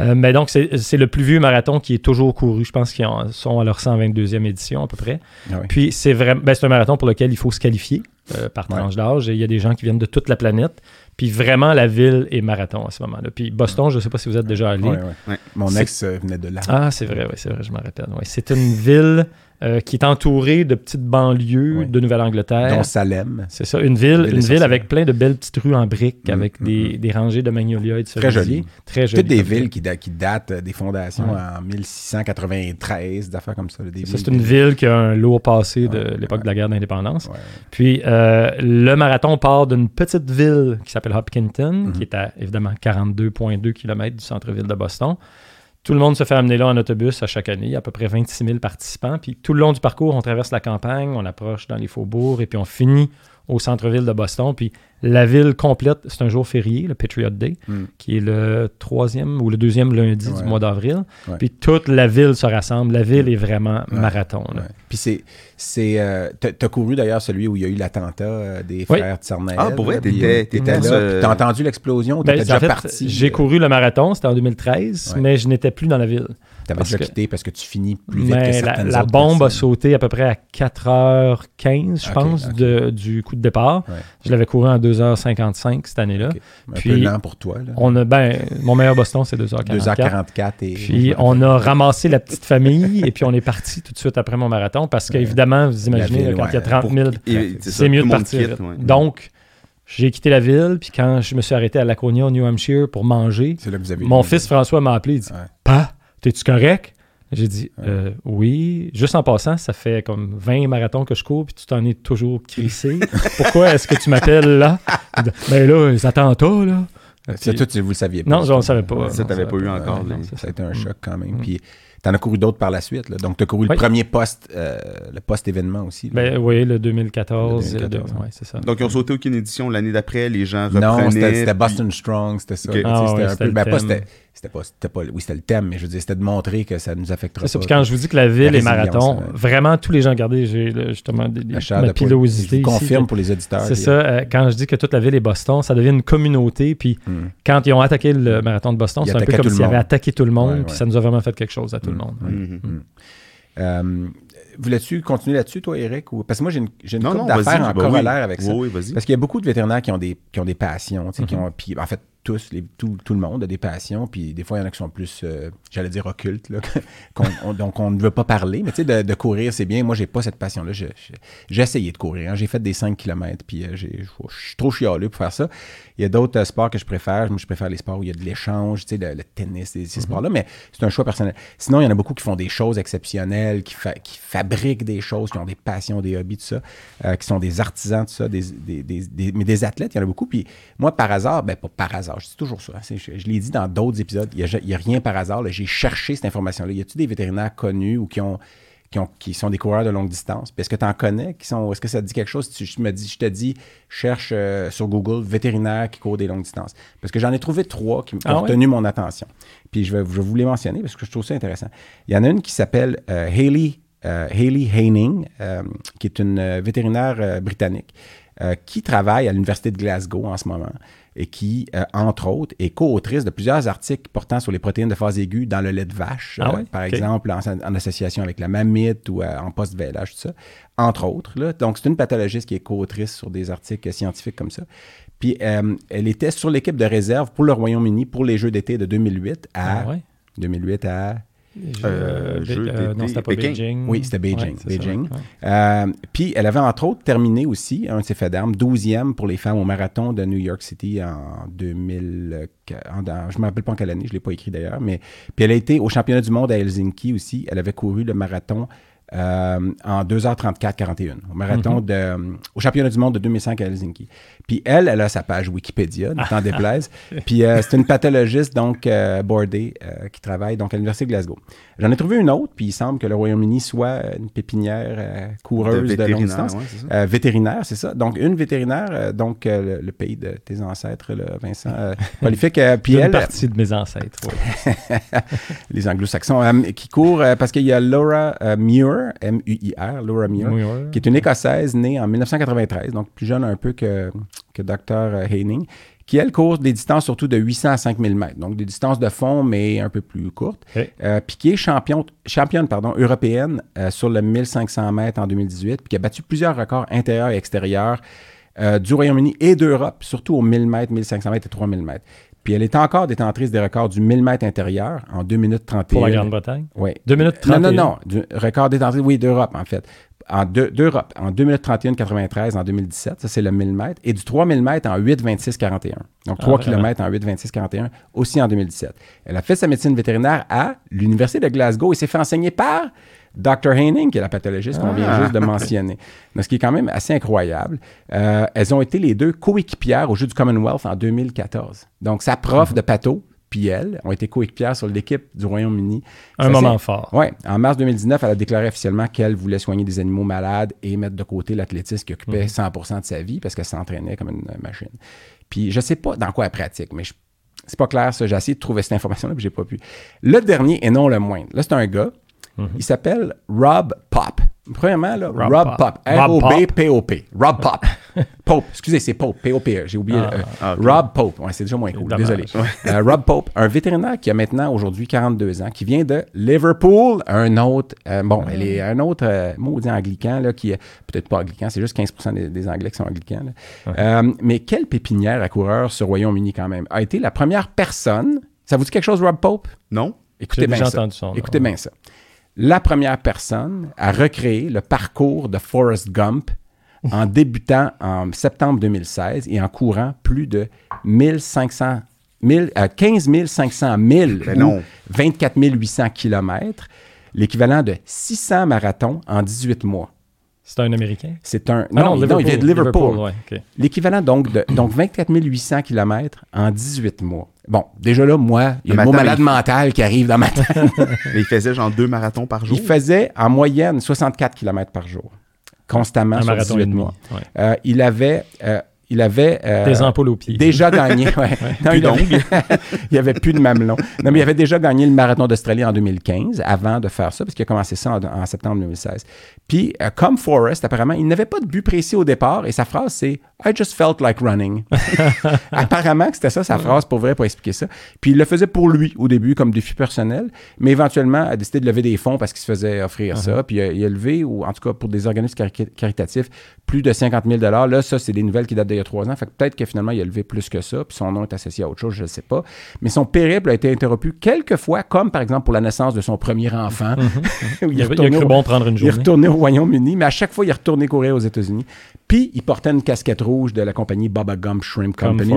Euh, mais donc, c'est le plus vieux marathon qui est toujours couru. Je pense qu'ils sont à leur 122e édition, à peu près. Ah Puis, c'est vraiment... Ben, un marathon pour lequel il faut se qualifier euh, par tranche d'âge. Et il y a des gens qui viennent de toute la planète. Puis vraiment, la ville est marathon à ce moment-là. Puis Boston, je ne sais pas si vous êtes déjà allé. Mon ex euh, venait de là. Ah, c'est vrai, oui, c'est vrai, je m'en rappelle. C'est une ville euh, qui est entouré de petites banlieues de Nouvelle-Angleterre. Dont Salem. C'est ça, une ville, une ville avec plein de belles petites rues en briques, mm, avec mm, des, mm. des, rangées de magnolias et de. Très joli. Très joli. Toutes des villes qui, qui, datent des fondations en 1693, d'affaires comme ça. c'est une ville qui a un lourd passé de l'époque de la guerre d'indépendance. Puis euh, le marathon part d'une petite ville qui s'appelle Hopkinton, mm-hmm. qui est à évidemment 42,2 km du centre-ville de Boston. Tout le monde se fait amener là en autobus à chaque année. À peu près 26 000 participants. Puis tout le long du parcours, on traverse la campagne, on approche dans les faubourgs et puis on finit au centre-ville de Boston. Puis la ville complète, c'est un jour férié, le Patriot Day, hmm. qui est le troisième ou le deuxième lundi du mois d'avril. Puis toute la ville se rassemble. La ville est vraiment marathon. Puis c'est. c'est euh, T'as couru d'ailleurs celui où il y a eu l'attentat euh, des frères Tsarnaev. Ah, pour vrai, t'étais là. T'as entendu l'explosion? Ben, T'étais déjà parti? J'ai couru le marathon, c'était en 2013, mais je n'étais plus dans la ville. T'avais déjà quitté parce que tu finis plus vite que certaines la, la bombe a sauté à peu près à 4h15, je pense, De, du coup de départ. Je l'avais couru en 2h55 cette année-là. Un peu lent pour toi. Là. On a, ben, mon meilleur Boston, c'est 2h44. 2h44 et... Puis on a ramassé la petite famille et puis on est parti tout de suite après mon marathon parce qu'évidemment, vous imaginez, quand il y a 30 000, c'est mieux de partir. Donc, j'ai quitté la ville, puis quand je me suis arrêté à Laconia, au New Hampshire, pour manger, mon fils François m'a appelé et dit Pas, T'es-tu correct? J'ai dit euh, oui. Juste en passant, ça fait comme 20 marathons que je cours, puis tu t'en es toujours crissé. Pourquoi est-ce que tu m'appelles là? Ben là, les attentats, là. C'est tout, vous le saviez pas. Non, je ne savais pas. Ça, t'avais pas eu encore. ça, a été un choc quand même. Mm. Puis tu en as couru d'autres par la suite. Là. Donc, tu as couru le premier post, euh, le post-événement aussi. Ben, oui, le 2014. c'est ça. Donc, ils ont sauté aucune édition l'année d'après. Les gens reprenaient. Non, c'était Boston Strong. C'était ça. Ah, c'était un peu. Pas, c'était pas, pas, oui, c'était le thème, mais je veux dire, c'était de montrer que ça nous affectera pas. Puis quand je vous dis que la ville est marathon, vraiment tous les gens, regardez, j'ai justement des, des ma pilosité. Je confirme pour les auditeurs. C'est ça, euh, quand je dis que toute la ville est Boston, ça devient une communauté. Puis hmm. quand ils ont attaqué le marathon de Boston, c'est un peu comme s'ils avaient attaqué tout le monde, puis ça nous a vraiment fait quelque chose à tout le hmm. monde. Euh, voulais-tu continuer là-dessus, toi, Eric? Ou... Parce que moi, j'ai une, j'ai une d'affaires en bah corollaire avec ça. Oui, Parce qu'il y a beaucoup de vétérinaires qui ont des, qui ont des passions, qui mm-hmm. ont, puis en fait, tous, les, tout, tout, le monde a des passions, puis des fois, il y en a qui sont plus, euh, j'allais dire, occultes, là, donc on ne veut pas parler. Mais tu sais, de, de, courir, c'est bien. Moi, j'ai pas cette passion-là. J'ai essayé de courir. Hein. J'ai fait des 5 km, puis euh, je suis trop chialeux pour faire ça. Il y a d'autres euh, sports que je préfère. Moi, je préfère les sports où il y a de l'échange, tu sais, le, tennis, ces, mm-hmm. sports-là, mais c'est un choix personnel. Sinon, il y en a beaucoup qui font des choses exceptionnelles, qui, qui fabriquent des choses, qui ont des passions, des hobbies, tout ça, qui sont des artisans, tout ça, des, des, des, mais des athlètes, il y en a beaucoup. Puis moi, par hasard, ben pas par hasard, je dis toujours ça. Hein, je, l'ai dit dans d'autres épisodes, il n'y a, rien par hasard. J'ai cherché cette information-là. Y a-t-il des vétérinaires connus ou qui ont, qui, ont, qui sont des coureurs de longue distance? Est-ce que tu en connais? Qui sont, est-ce que ça te dit quelque chose? Si je, me dis, je te dis, cherche euh, sur Google vétérinaires qui courent des longues distances? Parce que j'en ai trouvé trois qui, ah ont retenu mon attention. Puis je vais, je vous les mentionner parce que je trouve ça intéressant. Il y en a une qui s'appelle euh, Hayley, euh, Haining, qui est une vétérinaire britannique. qui travaille à l'Université de Glasgow en ce moment et qui, euh, entre autres, est co-autrice de plusieurs articles portant sur les protéines de phase aiguë dans le lait de vache, ah euh, par exemple, en, association avec la mamite ou euh, en post-vélage, tout ça, entre autres. Là. Donc, c'est une pathologiste qui est co-autrice sur des articles scientifiques comme ça. Puis, elle était sur l'équipe de réserve pour le Royaume-Uni pour les Jeux d'été de 2008 à... 2008 ah à euh, euh, non, c'était pas Beijing. Oui, c'était Beijing. Beijing. Euh, puis, elle avait entre autres terminé aussi un de ses faits d'armes, 12e pour les femmes au marathon de New York City en 2000. je ne me rappelle pas en quelle année, je ne l'ai pas écrit d'ailleurs. Mais puis, elle a été au championnat du monde à Helsinki aussi. Elle avait couru le marathon en 2h34-41 au marathon mm-hmm. de, au championnat du monde de 2005 à Helsinki. Puis elle, elle a sa page Wikipédia, ne t'en déplaise. Puis c'est une pathologiste donc bordée qui travaille donc à l'Université de Glasgow. J'en ai trouvé une autre, puis il semble que le Royaume-Uni soit une pépinière coureuse de, longue distance. vétérinaire, c'est ça. Donc une vétérinaire, donc le, pays de tes ancêtres, Vincent, prolifique. puis elle, partie de mes ancêtres, les anglo-saxons, qui court parce qu'il y a Laura Muir, M-U-I-R, Laura Muir, qui est une Écossaise née en 1993, donc plus jeune un peu que, que Dr. Haining, qui, elle, court des distances surtout de 800 à 5000 mètres, donc des distances de fond, mais un peu plus courtes. Euh, puis qui est championne, championne pardon, européenne euh, sur le 1500 mètres en 2018, puis qui a battu plusieurs records intérieurs et extérieurs euh, du Royaume-Uni et d'Europe, surtout aux 1000 mètres, 1500 mètres et 3000 mètres. Puis elle est encore détentrice des records du 1000 mètres intérieur en 2 minutes 31. Pour la Grande-Bretagne? Oui. 2 minutes 31? Non, non, non. Du record détentrice, oui, d'Europe, en fait en d'Europe, en 2 minutes 31 93 en 2017, ça c'est le 1000 mètres, et du 3000 mètres en 8 26 41. Donc 3 ah, km en 8 26 41 aussi en 2017. Elle a fait sa médecine vétérinaire à l'Université de Glasgow et s'est fait enseigner par Dr. Haining, qui est la pathologiste qu'on vient ah. juste de mentionner. ce qui est quand même assez incroyable. Euh, elles ont été les deux coéquipières au Jeu du Commonwealth en 2014. Donc, sa prof mm-hmm. de pato, puis elle ont été coéquipières sur l'équipe du Royaume-Uni. Un moment fort. Oui. En mars 2019, elle a déclaré officiellement qu'elle voulait soigner des animaux malades et mettre de côté l'athlétisme qui occupait 100 mhm. de sa vie parce qu'elle s'entraînait comme une machine. Puis je ne sais pas dans quoi elle pratique, mais c'est pas clair ça. J'ai essayé de trouver cette information-là, puis j'ai pas pu. Le dernier et non le moindre. Là, c'est un gars. Mhm. Il s'appelle Rob Pop. Premièrement, là, Rob, Pop. R-O-B-P-O-P. Rob Pop. Pope. Excusez, c'est Pope. P-O-P. J'ai oublié. Ah, euh, ah, Rob Pope. Ouais, c'est déjà moins cool. Désolé. Euh, Rob Pope, un vétérinaire qui a maintenant aujourd'hui 42 ans, qui vient de Liverpool. Un autre, euh, bon, elle est un autre maudit anglican, là, qui est peut-être pas anglican, c'est juste 15% des, Anglais qui sont anglicans. mais quelle pépinière à coureur ce Royaume-Uni quand même? A été la première personne. Ça vous dit quelque chose, Rob Pope? Non. Écoutez bien ça. Écoutez bien ça la première personne à recréer le parcours de Forrest Gump en débutant en septembre 2016 et en courant plus de 1500, 15 500 milles, 24 800 kilomètres, l'équivalent de 600 marathons en 18 mois. C'est un Américain? C'est un. Ah non, il vient de Liverpool. L'équivalent donc de donc 24 800 km en 18 mois. Bon, déjà là, moi, il y a le mot malade mental qui arrive dans ma tête. il faisait genre deux marathons par jour? Il faisait en moyenne 64 km par jour, constamment un sur 18 mois. Euh, il avait euh, il avait euh, des ampoules aux pieds. Déjà gagné. Ouais. non, il, avait, il avait plus de mamelon. Non, mais il avait déjà gagné le marathon d'Australie en 2015 avant de faire ça, parce qu'il a commencé ça en, septembre 2016. Puis, euh, comme Forrest, apparemment, il n'avait pas de but précis au départ et sa phrase, c'est I just felt like running. apparemment que c'était ça, sa phrase, pour vrai, pour expliquer ça. Puis, il le faisait pour lui au début, comme défi personnel, mais éventuellement, a décidé de lever des fonds parce qu'il se faisait offrir ça. Uh-huh. Puis, il a, levé, ou en tout cas pour des organismes caritatifs, plus de 50 000 Là, ça, c'est des nouvelles qui datent y a trois ans. Fait que peut-être que finalement, il a levé plus que ça, puis son nom est associé à autre chose, je ne sais pas. Mais son périple a été interrompu quelques fois, comme par exemple pour la naissance de son premier enfant. Mhm. il, a, cru bon prendre une journée. Il est retourné au Royaume-Uni, mais à chaque fois, il est retourné courir aux États-Unis. Puis, il portait une casquette rouge de la compagnie Baba Gum Shrimp Company.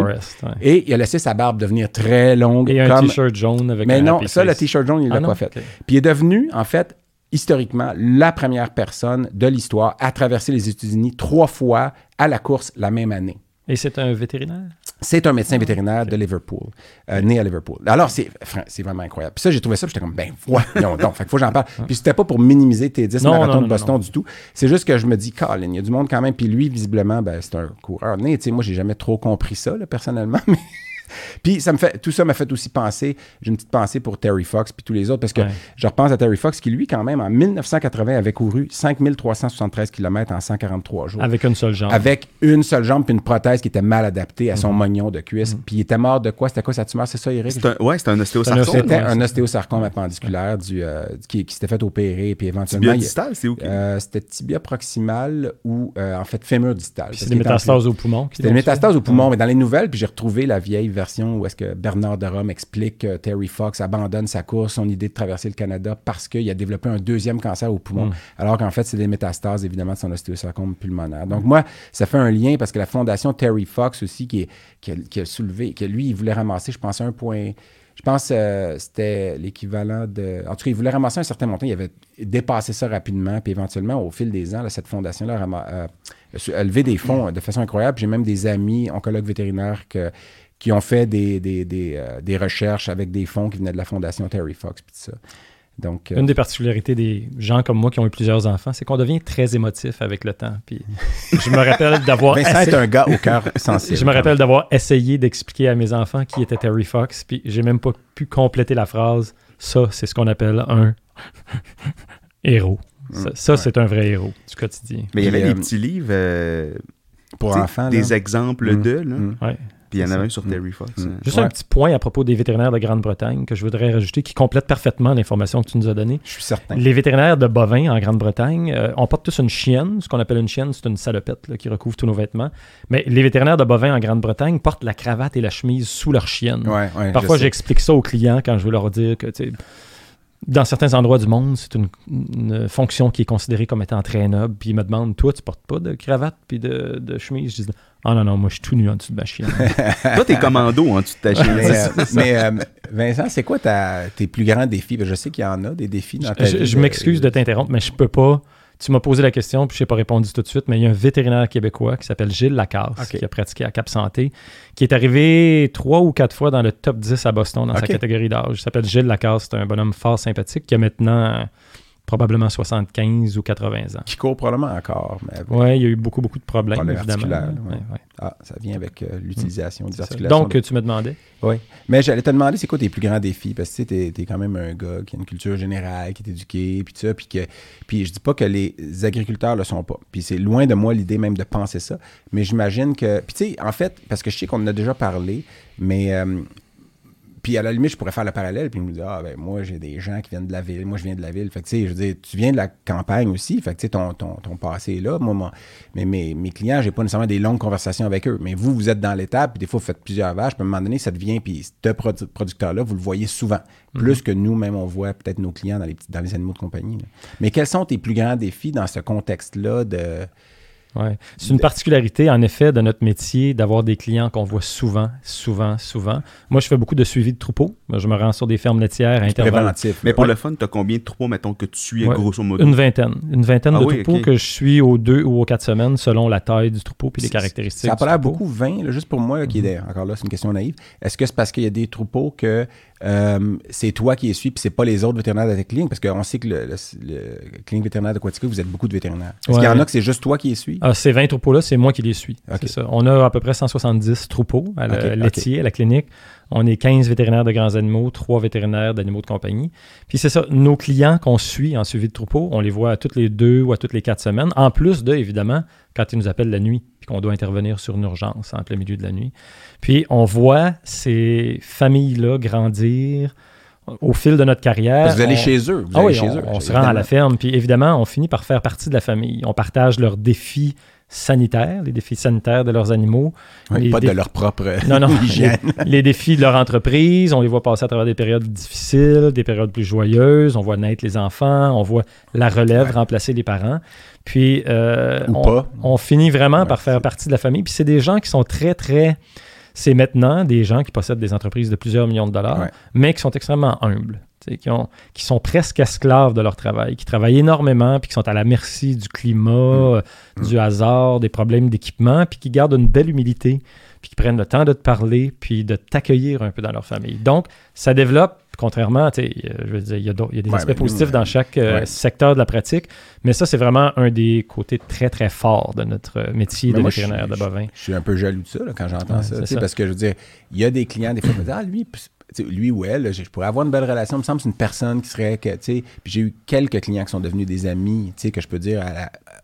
Et il a laissé sa barbe devenir très longue. Et un t-shirt jaune avec Mais non, ça, le t-shirt jaune, il l'a ah pas fait. Puis, il est devenu, en fait, historiquement la première personne de l'histoire à traverser les États-Unis trois fois à la course la même année. Et c'est un vétérinaire? C'est un médecin vétérinaire de Liverpool, euh, né à Liverpool. Alors, c'est, c'est vraiment incroyable. Puis ça, j'ai trouvé ça, j'étais comme, ben, voyons donc. Fait faut que j'en parle. Puis c'était pas pour minimiser tes 10 marathons de Boston du tout. C'est juste que je me dis, Colin, il y a du monde quand même. Puis lui, visiblement, ben, c'est un coureur né. Tu sais, moi, j'ai jamais trop compris ça, personnellement. Mais puis ça me fait, tout ça m'a fait aussi penser, j'ai une petite pensée pour Terry Fox puis tous les autres, parce que je repense à Terry Fox qui, lui, quand même, en 1980, avait couru 5373 km en 143 jours. Avec une seule jambe. Avec une seule jambe puis une prothèse qui était mal adaptée à son mm mognon de cuisse. Mm. Puis il était mort de quoi? C'était quoi sa tumeur? C'est ça, Eric? Oui, c'était un ostéosarcome. C'était un ostéosarcome appendiculaire du, euh, qui, s'était fait opérer. Puis éventuellement. Tibia distal, c'est où? Euh, c'était tibia proximal ou euh, en fait fémur distal. C'est des métastases au poumon. C'était des métastases au poumon, mais dans les nouvelles, puis j'ai retrouvé la vieille version où est-ce que Bernard de Rome explique que Terry Fox abandonne sa course, son idée de traverser le Canada parce qu'il a développé un deuxième cancer au poumon, mm. alors qu'en fait, c'est des métastases, évidemment, de son ostéosarcome pulmonaire. Donc, moi, ça fait un lien parce que la fondation Terry Fox aussi, qui, est, qui, a, soulevé, que lui, il voulait ramasser, je pense, un point Je pense que c'était l'équivalent de. En tout cas, il voulait ramasser un certain montant. Il avait dépassé ça rapidement. Puis éventuellement, au fil des ans, cette fondation-là a, levé des fonds de façon incroyable. J'ai même des amis oncologues vétérinaires que, qui ont fait des, des, des, recherches avec des fonds qui venaient de la fondation Terry Fox. Puis tout ça. Donc, euh, Une des particularités des gens comme moi qui ont eu plusieurs enfants, c'est qu'on devient très émotif avec le temps. Puis je me rappelle d'avoir. Vincent est un gars au cœur sensible. je me rappelle d'avoir essayé d'expliquer à mes enfants qui était Terry Fox, puis j'ai même pas pu compléter la phrase. Ça, c'est ce qu'on appelle un héros. Ça, mm. c'est un vrai héros du quotidien. Mais il y avait des euh, petits livres euh, pour enfants. Des exemples mm. de. Là. Mm. Ouais il y en avait un sur Terry Fox. Mm. Hein. Juste un petit point à propos des vétérinaires de Grande-Bretagne que je voudrais rajouter qui complète parfaitement l'information que tu nous as donnée. Je suis certain. Les vétérinaires de bovins en Grande-Bretagne, euh, on porte tous une chienne. Ce qu'on appelle une chienne, c'est une salopette qui recouvre tous nos vêtements. Mais les vétérinaires de bovins en Grande-Bretagne portent la cravate et la chemise sous leur chienne. Parfois, j'explique ça aux clients quand je veux leur dire que dans certains endroits du monde, c'est une, fonction qui est considérée comme étant très noble. Puis ils me demandent Toi, tu portes pas de cravate puis de, de chemise Je dis Ah non, non, moi, je suis tout nu en dessous de ma chienne. Toi, t'es commando en dessous de ta chienne. mais, euh, euh, Vincent, c'est quoi tes plus grands défis? Je sais qu'il y en a des défis dans ta Je, je m'excuse de t'interrompre, mais je peux pas tu m'as posé la question, puis je n'ai pas répondu tout de suite, mais il y a un vétérinaire québécois qui s'appelle Gilles Lacasse, qui a pratiqué à Cap Santé, qui est arrivé trois ou quatre fois dans le top 10 à Boston dans sa catégorie d'âge. Il s'appelle Gilles Lacasse, c'est un bonhomme fort sympathique qui a maintenant probablement 75 ou 80 ans. Qui court probablement encore. Oui, il y a eu beaucoup, beaucoup de problèmes, évidemment. Ah, ça vient avec euh, l'utilisation des articulations. Donc, tu me demandais? Oui. Mais j'allais te demander, c'est quoi tes plus grands défis? Parce que tu es, quand même un gars qui a une culture générale, qui est éduqué, puis ça, puis que... Puis je dis pas que les agriculteurs le sont pas. Puis c'est loin de moi l'idée même de penser ça. Mais j'imagine que... Puis tu sais, en fait, parce que je sais qu'on en a déjà parlé, mais... Euh, puis à la limite, je pourrais faire le parallèle, puis me dire, ah, ben moi, j'ai des gens qui viennent de la ville, moi, je viens de la ville. Fait que, tu sais, je veux dire, tu viens de la campagne aussi, fait que, tu sais, ton, ton, ton, passé est là. Moi, mais mes, mes clients, j'ai pas nécessairement des longues conversations avec eux. Mais vous, vous êtes dans l'étape, puis des fois, vous faites plusieurs vaches, puis à un moment donné, ça devient, puis ce producteur-là, vous le voyez souvent. Mhm. Plus que nous, même, on voit peut-être nos clients dans les, dans les animaux de compagnie. Mais quels sont tes plus grands défis dans ce contexte-là de Ouais. C'est une particularité, en effet, de notre métier d'avoir des clients qu'on voit souvent, souvent, souvent. Moi, je fais beaucoup de suivi de troupeaux. Je me rends sur des fermes laitières interventif. Mais pour le fun, tu as combien de troupeaux, mettons, que tu suis grosso modo? Une vingtaine. Une vingtaine ah de troupeaux que je suis aux deux ou aux quatre semaines selon la taille du troupeau et les caractéristiques. Ça a pas l'air beaucoup 20, juste pour moi, qui est mhm. encore là, c'est une question naïve. Est-ce que c'est parce qu'il y a des troupeaux que euh, c'est toi qui es suivi, puis c'est pas les autres vétérinaires de ta clinique, parce qu'on sait que le, clinique vétérinaire de Quatico, vous êtes beaucoup de vétérinaires. Est-ce qu'il y en a que c'est juste toi qui es suivi? Ah, ces 20 troupeaux-là, c'est moi qui les suis. Ça. On a à peu près 170 troupeaux à la, laitier, à la clinique. On est 15 vétérinaires de grands animaux, 3 vétérinaires d'animaux de compagnie. Puis c'est ça, nos clients qu'on suit en suivi de troupeaux, on les voit à toutes les deux ou à toutes les quatre semaines, en plus de, évidemment, quand ils nous appellent la nuit, puis qu'on doit intervenir sur une urgence en plein milieu de la nuit. Puis on voit ces familles-là grandir au fil de notre carrière. vous allez chez eux. Vous ah allez chez eux. On se rend à la ferme. Puis évidemment, on finit par faire partie de la famille. On partage leurs défis sanitaires, les défis sanitaires de leurs animaux. pas de leur propre non, non, hygiène. Les, défis de leur entreprise, on les voit passer à travers des périodes difficiles, des périodes plus joyeuses, on voit naître les enfants, on voit la relève remplacer les parents. Puis euh, on, finit vraiment par faire partie de la famille. Puis c'est des gens qui sont très, très... C'est maintenant des gens qui possèdent des entreprises de plusieurs millions de dollars, mais qui sont extrêmement humbles qui, ont, qui sont presque esclaves de leur travail, qui travaillent énormément, puis qui sont à la merci du climat, mm. euh, du hasard, des problèmes d'équipement, puis qui gardent une belle humilité, puis qui prennent le temps de te parler, puis de t'accueillir un peu dans leur famille. Donc, ça développe, contrairement, je veux dire, il y a, des aspects positifs dans chaque euh, secteur de la pratique, mais ça, c'est vraiment un des côtés très, très forts de notre métier de vétérinaire de bovin. Je suis un peu jaloux de ça quand j'entends ça, ça, parce que je veux dire, il y a des clients, des fois, qui me disent Ah, lui, lui ou elle, je pourrais avoir une belle relation. Il me semble que c'est une personne qui serait. Que, puis j'ai eu quelques clients qui sont devenus des amis, que je peux dire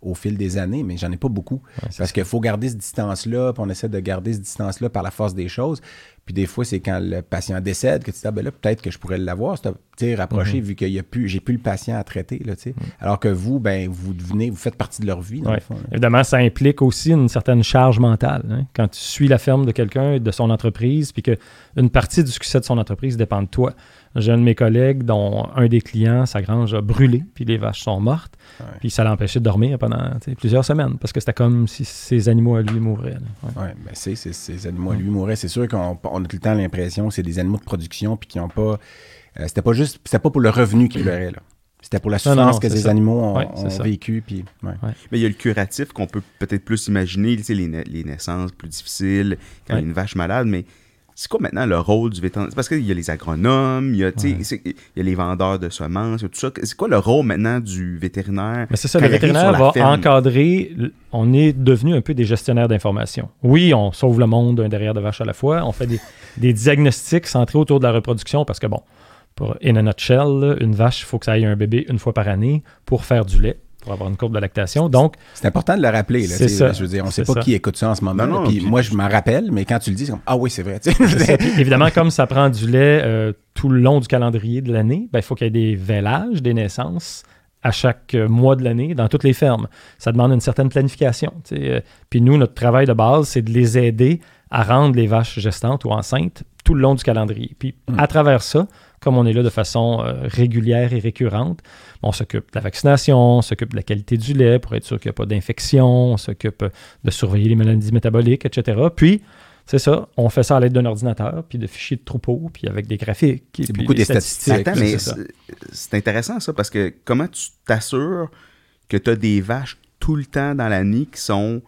au fil des années, mais j'en ai pas beaucoup. parce qu'il faut garder cette distance-là, puis on essaie de garder cette distance-là par la force des choses. Puis des fois, c'est quand le patient décède que tu dis, ah ben là, peut-être que je pourrais l'avoir, c'est rapproché, mm-hmm. vu que y plus, j'ai plus le patient à traiter. Là, mm. Alors que vous, ben, vous devenez, vous faites partie de leur vie, dans le fond. Évidemment, ça implique aussi une certaine charge mentale. Hein. Quand tu suis la ferme de quelqu'un, de son entreprise, puis qu'une partie du succès de son entreprise dépend de toi. J'ai un de mes collègues dont un des clients, sa grange a brûlé, puis les vaches sont mortes. Puis ça l'a empêché de dormir pendant plusieurs semaines, parce que c'était comme si ces animaux à lui mouraient. Oui, ouais, ben c'est ces animaux à lui mouraient. C'est sûr qu'on on a tout le temps l'impression que c'est des animaux de production puis qui n'ont pas. Euh, c'était pas juste. C'était pas pour le revenu qu'ils pleuraient, là. C'était pour la souffrance que ces animaux ont, vécu. Puis, Mais il y a le curatif qu'on peut peut-être plus imaginer, les, les naissances plus difficiles, quand il y a une vache malade, mais c'est quoi maintenant le rôle du vétérinaire? Parce qu'il y a les agronomes, il y a, il y a les vendeurs de semences, tout ça. C'est quoi le rôle maintenant du vétérinaire? c'est ça, le vétérinaire va encadrer. On est devenu un peu des gestionnaires d'informations. Oui, on sauve le monde d'un derrière de vache à la fois. On fait des, diagnostics centrés autour de la reproduction parce que, bon, pour, in a nutshell, une vache, il faut que ça aille un bébé une fois par année pour faire du lait pour avoir une courbe de lactation. Donc, c'est important de le rappeler. C'est ça. Je veux dire, on ne sait pas qui écoute ça en ce moment. puis, moi, je m'en rappelle, mais quand tu le dis, c'est comme ah oui, c'est vrai. évidemment, comme ça prend du lait euh, tout le long du calendrier de l'année, ben, il faut qu'il y ait des vélages, des naissances à chaque euh, mois de l'année dans toutes les fermes. Ça demande une certaine planification. Euh. puis nous, notre travail de base, c'est de les aider à rendre les vaches gestantes ou enceintes tout le long du calendrier. Puis mm. à travers ça, comme on est là de façon régulière et récurrente, on s'occupe de la vaccination, on s'occupe de la qualité du lait pour être sûr qu'il n'y a pas d'infection, on s'occupe de surveiller les maladies métaboliques, etc. Puis, c'est ça, on fait ça à l'aide d'un ordinateur, puis de fichiers de troupeaux, puis avec des graphiques. C'est beaucoup des statistiques. mais c'est intéressant ça, parce que comment tu t'assures que tu as des vaches tout le temps dans l'année qui sont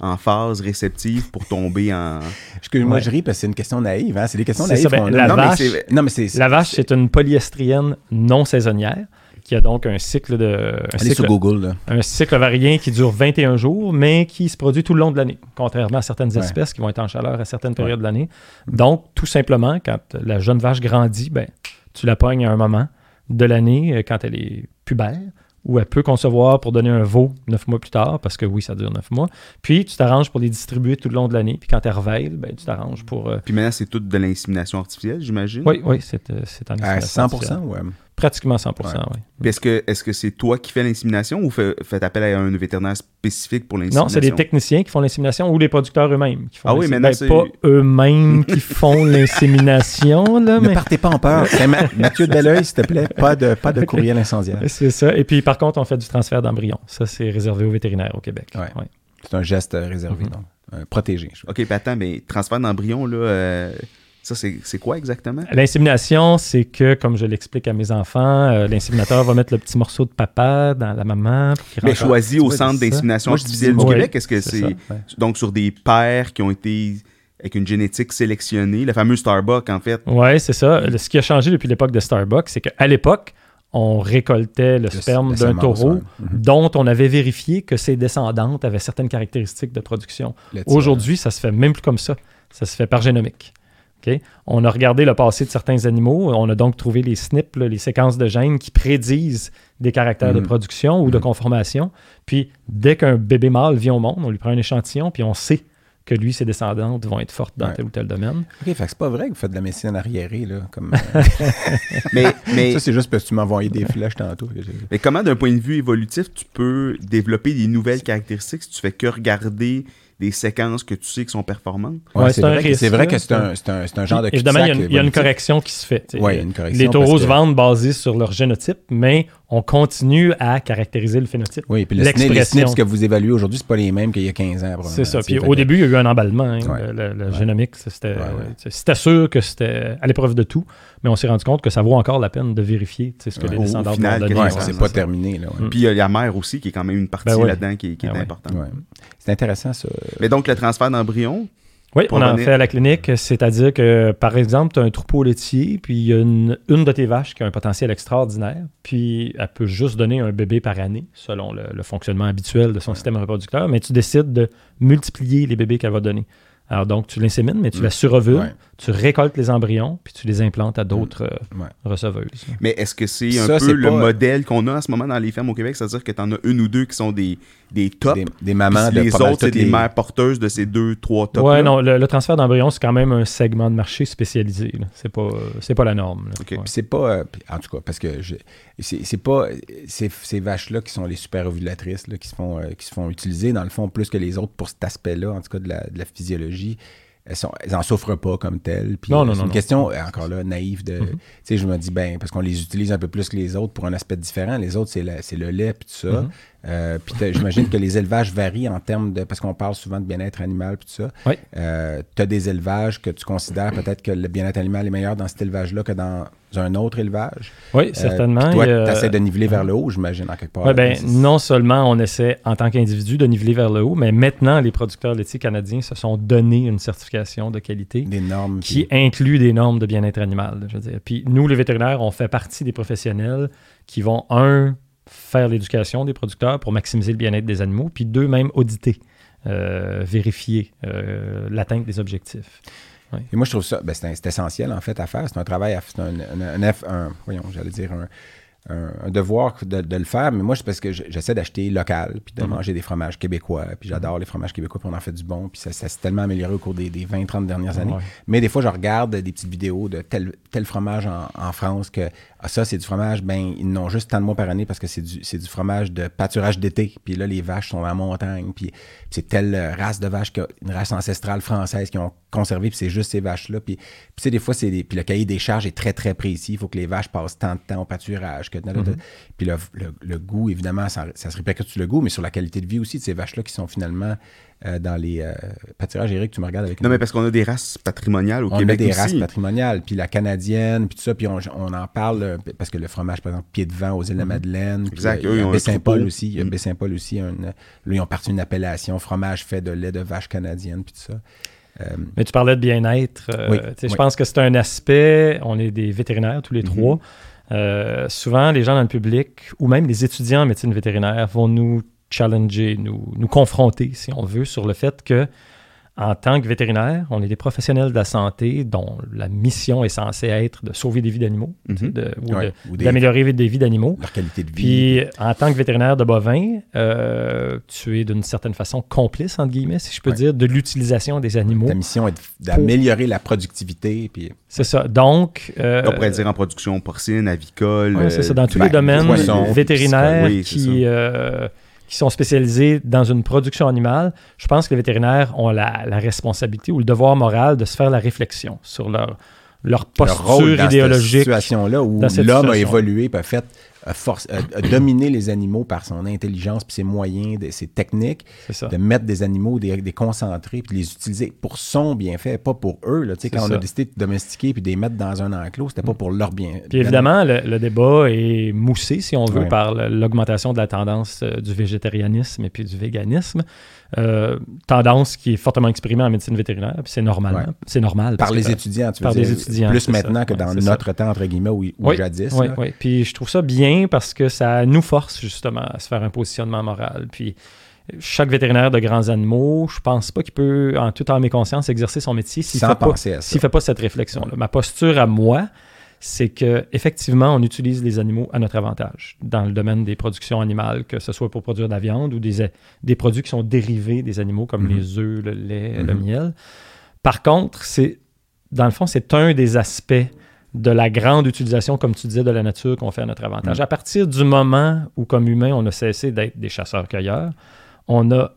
en phase réceptive pour tomber en. Excuse-moi, je ris parce que c'est une question naïve. Hein? C'est des questions naïves. Ben, la, vache, non, mais la vache, c'est une polyestrienne non saisonnière qui a donc un cycle de. Un cycle, sur Google. Un cycle varien qui dure 21 jours, mais qui se produit tout le long de l'année, contrairement à certaines espèces qui vont être en chaleur à certaines périodes de l'année. Donc, tout simplement, quand la jeune vache grandit, ben, tu la pognes à un moment de l'année, euh, quand elle est pubère, où elle peut concevoir pour donner un veau neuf mois plus tard, parce que oui, ça dure neuf mois. Puis tu t'arranges pour les distribuer tout le long de l'année. Puis quand elle reveille, ben, tu t'arranges pour. Euh, Puis maintenant, c'est tout de l'insémination artificielle, j'imagine? Oui, oui, c'est, euh, c'est en À 100 oui. Pratiquement 100 oui. Est-ce que est-ce que c'est toi qui fais l'insémination ou fait, faites appel à un vétérinaire spécifique pour l'insémination? Non, c'est des techniciens qui font l'insémination ou les producteurs eux-mêmes qui font Ah oui, mais ben, c'est... pas eux-mêmes qui font l'insémination. Là, Ne partez pas en peur. Mathieu Deleuil, s'il te plaît, pas de, pas de courriel incendiaire. C'est ça. Et puis, par contre, on fait du transfert d'embryons. Ça, c'est réservé aux vétérinaires au Québec. C'est un geste réservé, donc, euh, protégé. OK, puis attends, mais transfert d'embryons, là... Euh, ça, c'est quoi exactement? L'insémination, c'est que, comme je l'explique à mes enfants, euh, l'inséminateur va mettre le petit morceau de papa dans la maman. Mais choisi au centre d'insémination artificielle du Québec, est-ce que c'est donc sur des pères qui ont été avec une génétique sélectionnée, le fameux Starbucks en fait? Oui, c'est ça. Ce qui a changé depuis l'époque de Starbucks, c'est qu'à l'époque, on récoltait le, sperme d'un taureau mhm. dont on avait vérifié que ses descendantes avaient certaines caractéristiques de production. Aujourd'hui, ça se fait même plus comme ça. Ça se fait par génomique. On a regardé le passé de certains animaux. On a donc trouvé les SNP, les séquences de gènes qui prédisent des caractères de mm. production ou de mm. conformation. Puis, dès qu'un bébé mâle vient au monde, on lui prend un échantillon, puis on sait que lui, ses descendantes vont être fortes dans tel ou tel domaine. OK, fait c'est pas vrai que vous faites de la médecine arriérée, là. Comme, euh, mais, mais, ça, c'est juste parce que tu m'as envoyé des flèches tantôt. Mais comment, d'un point de vue évolutif, tu peux développer des nouvelles caractéristiques si tu fais que regarder des séquences que tu sais qui sont performantes. Ouais, c'est vrai, vrai, que c'est un, un, un, genre de Évidemment, il y, a une, correction qui se fait. Ouais, une correction les taureaux se vendent basés sur leur génotype, mais on continue à caractériser le phénotype. Oui, puis le les SNPs que vous évaluez aujourd'hui, c'est pas les mêmes qu'il y a 15 ans. C'est ça. Puis au début, il y a eu un emballement. Hein, le, génomique, c'était sûr que c'était à l'épreuve de tout, mais on s'est rendu compte que ça vaut encore la peine de vérifier ce que les descendants vont donner. c'est pas terminé. Là, Puis il y a la mère aussi, qui est quand même une partie ben là-dedans qui, est ah importante. C'est intéressant, ça. Mais donc, le transfert d'embryon, oui, on en fait à la clinique, c'est-à-dire que, par exemple, tu as un troupeau laitier, puis il y a une, de tes vaches qui a un potentiel extraordinaire, puis elle peut juste donner un bébé par année, selon le, fonctionnement habituel de son système reproducteur, mais tu décides de multiplier les bébés qu'elle va donner. Alors donc, tu l'insémines, mais tu la surovules, tu récoltes les embryons, puis tu les implantes à d'autres mm. euh, receveuses. Mais est-ce que c'est un peu le modèle qu'on a en ce moment dans les fermes au Québec? C'est-à-dire que tu en as une ou deux qui sont des, des tops. Des, mamans Les autres, c'est des mères porteuses de ces deux, trois tops. Oui, non, le, transfert d'embryons, c'est quand même un segment de marché spécialisé. C'est pas, pas la norme. c'est pas. Euh, en tout cas, parce que c'est pas ces, vaches-là qui sont les super ovulatrices qui, se font, euh, qui se font utiliser, dans le fond, plus que les autres pour cet aspect-là, en tout cas de la, de la physiologie elles, n'en souffrent pas comme telles. non, non, c'est une question, encore là, naïve de. Mm-hmm. Tu sais, je me dis, ben, parce qu'on les utilise un peu plus que les autres pour un aspect différent. Les autres, c'est, le lait puis tout ça. Mm-hmm. Euh, puis j'imagine que les élevages varient en termes de. Parce qu'on parle souvent de bien-être animal, puis tout ça. Oui. Euh, tu as des élevages que tu considères peut-être que le bien-être animal est meilleur dans cet élevage-là que dans un autre élevage? Oui, euh, certainement. toi, tu essaies de niveler vers le haut, j'imagine, en quelque part. Oui, bien, non seulement on essaie en tant qu'individu de niveler vers le haut, mais maintenant, les producteurs laitiers canadiens se sont donné une certification de qualité. Des normes. Qui inclut des normes de bien-être animal. Je veux dire. Puis nous, les vétérinaires, on fait partie des professionnels qui vont, un, faire l'éducation des producteurs pour maximiser le bien-être des animaux, puis deux, même auditer, euh, vérifier euh, l'atteinte des objectifs. Et moi, je trouve ça, ben, c'est essentiel en fait à faire. C'est un travail, c'est un, un, un, voyons, j'allais dire un, un, devoir de, le faire, mais moi, c'est parce que j'essaie d'acheter local, puis de mhm. manger des fromages québécois, puis j'adore les fromages québécois, puis on en fait du bon, puis ça, s'est tellement amélioré au cours des, 20-30 dernières années. Mais des fois, je regarde des petites vidéos de tel, tel fromage en, France que ah, ça, c'est du fromage, ben, ils n'ont juste tant de mois par année parce que c'est du, du fromage de pâturage d'été, puis là, les vaches sont en montagne, puis c'est telle race de vache, une race ancestrale française qui ont conservé, puis c'est juste ces vaches-là. Puis, puis des fois, c'est puis le cahier des charges est très, très précis. Il faut que les vaches passent tant de temps au pâturage. Que, mm-hmm. Puis le, goût, évidemment, ça, ça se répercute sur le goût, mais sur la qualité de vie aussi de ces vaches-là qui sont finalement euh, dans les euh, pâturages. Eric, tu me regardes avec... Non, mais parce qu'on a des races patrimoniales au Québec On a des races patrimoniales, puis la canadienne, puis tout ça, puis on, en parle, euh, parce que le fromage, par exemple, pied de vent aux îles de la mm-hmm. Madeleine. Exact. Eux, ils Baie-Saint-Paul aussi. Il y a Baie-Saint-Paul aussi. Là, ils ont parti une appellation fromage fait de lait de vache canadienne, puis tout ça. Euh, Mais tu parlais de bien-être. Euh, je pense que c'est un aspect, on est des vétérinaires tous les mhm. trois. Euh, souvent, les gens dans le public, ou même les étudiants en médecine vétérinaire, vont nous challenger, nous, nous confronter, si on veut, sur le fait que en tant que vétérinaire, on est des professionnels de la santé dont la mission est censée être de sauver des vies d'animaux mhm. ou d'améliorer des vies d'animaux. Leur qualité de vie. Puis, en tant que vétérinaire de bovins, euh, tu es d'une certaine façon complice, entre guillemets, si je peux dire, de l'utilisation des animaux. Ta mission est d'améliorer la productivité. Puis... C'est ça. Donc. Euh, on pourrait dire en production porcine, avicole. c'est ça. Dans tous les domaines vétérinaires qui qui sont spécialisés dans une production animale, je pense que les vétérinaires ont la, responsabilité ou le devoir moral de se faire la réflexion sur leur, leur posture idéologique. Dans cette situation-là où l'homme a évolué, a fait force, dominer les animaux par son intelligence, puis ses moyens, ses techniques, de mettre des animaux, des, des concentrer, puis de les utiliser pour son bienfait, pas pour eux. Là, quand on a décidé de domestiquer puis de les mettre dans un enclos, c'était pas pour leur bien. Puis évidemment, le, débat est moussé, si on veut, par l'augmentation de la tendance euh, du végétarianisme et puis du véganisme. Euh, tendance qui est fortement exprimée en médecine vétérinaire, puis c'est normal. C'est normal. Par les étudiants, tu veux par dire. Des étudiants, plus maintenant que dans notre temps, entre guillemets, ou, jadis. Oui, oui. Puis je trouve ça bien parce que ça nous force justement à se faire un positionnement moral. Puis chaque vétérinaire de grands animaux, je pense pas qu'il peut, en toute âme et conscience, exercer son métier s'il ne fait, fait, pas cette réflexion-là. Ma posture à moi, c'est qu'effectivement, on utilise les animaux à notre avantage dans le domaine des productions animales, que ce soit pour produire de la viande ou des, des produits qui sont dérivés des animaux, comme mhm. les œufs, le lait, le mhm. miel. Par contre, c'est dans le fond, c'est un des aspects de la grande utilisation, comme tu disais, de la nature qu'on fait à notre avantage. Mhm. À partir du moment où, comme humains, on a cessé d'être des chasseurs-cueilleurs, on a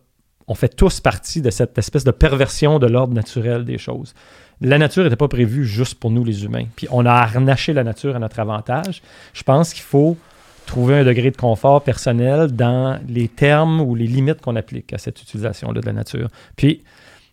on fait tous partie de cette espèce de perversion de l'ordre naturel des choses la nature n'était pas prévue juste pour nous, les humains. Puis on a harnaché la nature à notre avantage. Je pense qu'il faut trouver un degré de confort personnel dans les termes ou les limites qu'on applique à cette utilisation-là de la nature. Puis,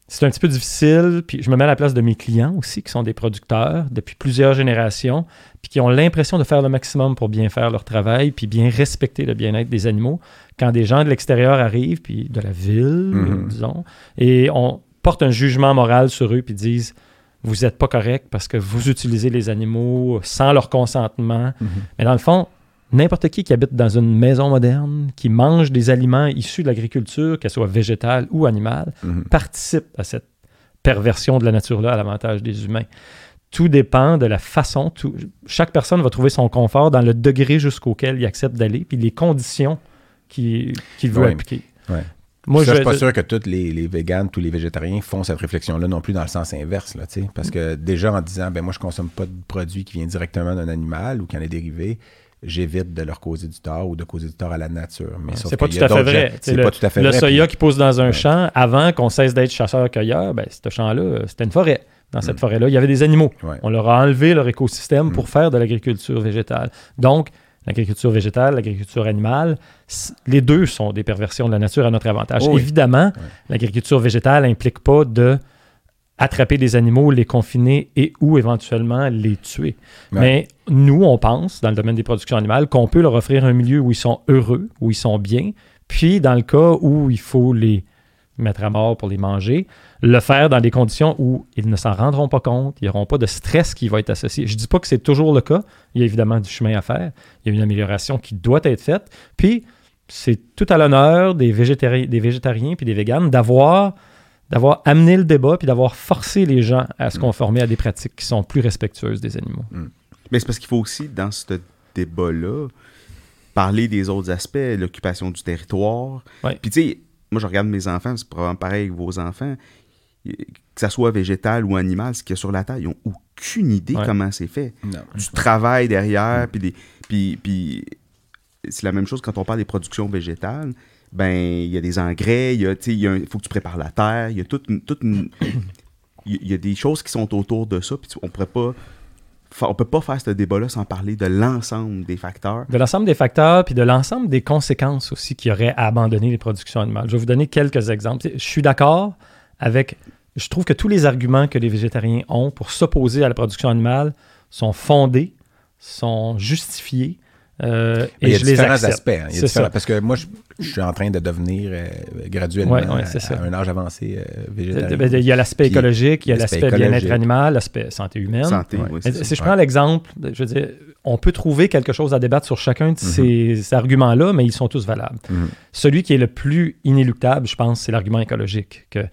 c'est un petit peu difficile, puis je me mets à la place de mes clients aussi, qui sont des producteurs depuis plusieurs générations, puis qui ont l'impression de faire le maximum pour bien faire leur travail, puis bien respecter le bien-être des animaux. Quand des gens de l'extérieur arrivent, puis de la ville, mm-hmm. disons, et on porte un jugement moral sur eux, puis disent vous n'êtes pas correct parce que vous utilisez les animaux sans leur consentement. Mhm. Mais dans le fond, n'importe qui qui habite dans une maison moderne, qui mange des aliments issus de l'agriculture, qu'elle soit végétale ou animale, mhm. participe à cette perversion de la nature-là à l'avantage des humains. Tout dépend de la façon. chaque personne va trouver son confort dans le degré jusqu'auquel il accepte d'aller, puis les conditions qu'il veut appliquer. Moi, je ne suis pas sûr que tous les, les véganes, tous les végétariens font cette réflexion-là non plus dans le sens inverse. Là, parce que déjà en disant, ben moi, je ne consomme pas de produit qui vient directement d'un animal ou qui en est dérivé, j'évite de leur causer du tort ou de causer du tort à la nature. Mais c'est pas, tout à fait vrai. C'est pas tout à fait le soya qui pousse dans un champ, avant qu'on cesse d'être chasseur-cueilleur, ben, ce champ-là, c'était une forêt. Dans cette mm. forêt-là, il y avait des animaux. On leur a enlevé leur écosystème pour mm. faire de l'agriculture végétale. Donc, l'agriculture végétale, l'agriculture animale, les deux sont des perversions de la nature à notre avantage. Oh Évidemment, l'agriculture végétale n'implique pas de attraper des animaux, les confiner et ou éventuellement les tuer. Mais nous, on pense, dans le domaine des productions animales, qu'on peut leur offrir un milieu où ils sont heureux, où ils sont bien, puis dans le cas où il faut les mettre à mort pour les manger, le faire dans des conditions où ils ne s'en rendront pas compte, ils n'auront pas de stress qui va être associé. Je ne dis pas que c'est toujours le cas, il y a évidemment du chemin à faire, il y a une amélioration qui doit être faite, puis c'est tout à l'honneur des, végétariens, des végétariens puis des véganes d'avoir d'avoir amené le débat puis d'avoir forcé les gens à se mm. conformer à des pratiques qui sont plus respectueuses des animaux. Mm. Mais c'est parce qu'il faut aussi, dans ce débat-là, parler des autres aspects, l'occupation du territoire. Puis tu sais, moi je regarde mes enfants, c'est probablement pareil avec vos enfants, que ça soit végétal ou animal, ce qu'il y a sur la terre, ils n'ont aucune idée comment c'est fait. Du travail derrière, puis, puis, puis c'est la même chose quand on parle des productions végétales. Ben il y a des engrais, il faut que tu prépares la terre, il y a toute toute il y a des choses qui sont autour de ça, puis on pourrait pas on peut pas faire ce débat-là sans parler de l'ensemble des facteurs. De l'ensemble des facteurs, puis de l'ensemble des conséquences aussi qu'il y aurait à abandonner les productions animales. Je vais vous donner quelques exemples. Je suis d'accord avec... Je trouve que tous les arguments que les végétariens ont pour s'opposer à la production animale sont fondés, sont justifiés. Euh, et il y a différents aspects. Hein. Parce que moi, je, suis en train de devenir euh, graduellement à, un âge avancé euh, végétarien. Ben, il y a l'aspect écologique, il y a l'aspect bien-être animal, l'aspect santé humaine. Santé, si je prends l'exemple, je veux dire, on peut trouver quelque chose à débattre sur chacun de ces, arguments-là, mais ils sont tous valables. Mhm. Celui qui est le plus inéluctable, je pense, c'est l'argument écologique. Que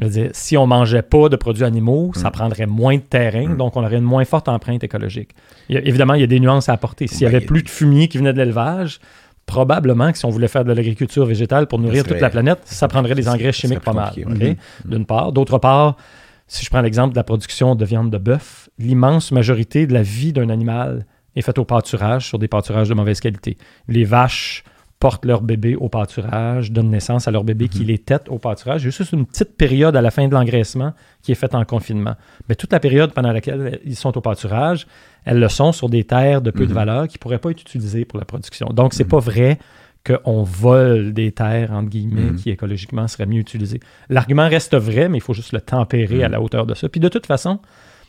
je veux dire, si on mangeait pas de produits animaux, ça mm. prendrait moins de terrain, mm. donc on aurait une moins forte empreinte écologique. évidemment, il y a des nuances à apporter. S'il n'y avait plus de fumier qui venait de l'élevage, probablement que si on voulait faire de l'agriculture végétale pour nourrir toute la planète, ça prendrait des engrais chimiques pas mal. Mm. D'une part. D'autre part, si je prends l'exemple de la production de viande de bœuf, l'immense majorité de la vie d'un animal est faite au pâturage sur des pâturages de mauvaise qualité. Les vaches portent leur bébé au pâturage, donnent naissance à leur bébé qui mhm. les tête au pâturage. Il y a juste une petite période à la fin de l'engraissement qui est faite en confinement. Mais toute la période pendant laquelle ils sont au pâturage, elles le sont sur des terres de peu de mhm. valeur qui ne pourraient pas être utilisées pour la production. Donc, c'est n'est mhm. pas vrai qu'on vole des terres, entre guillemets, qui écologiquement seraient mieux utilisées. L'argument reste vrai, mais il faut juste le tempérer à la hauteur de ça. Puis de toute façon,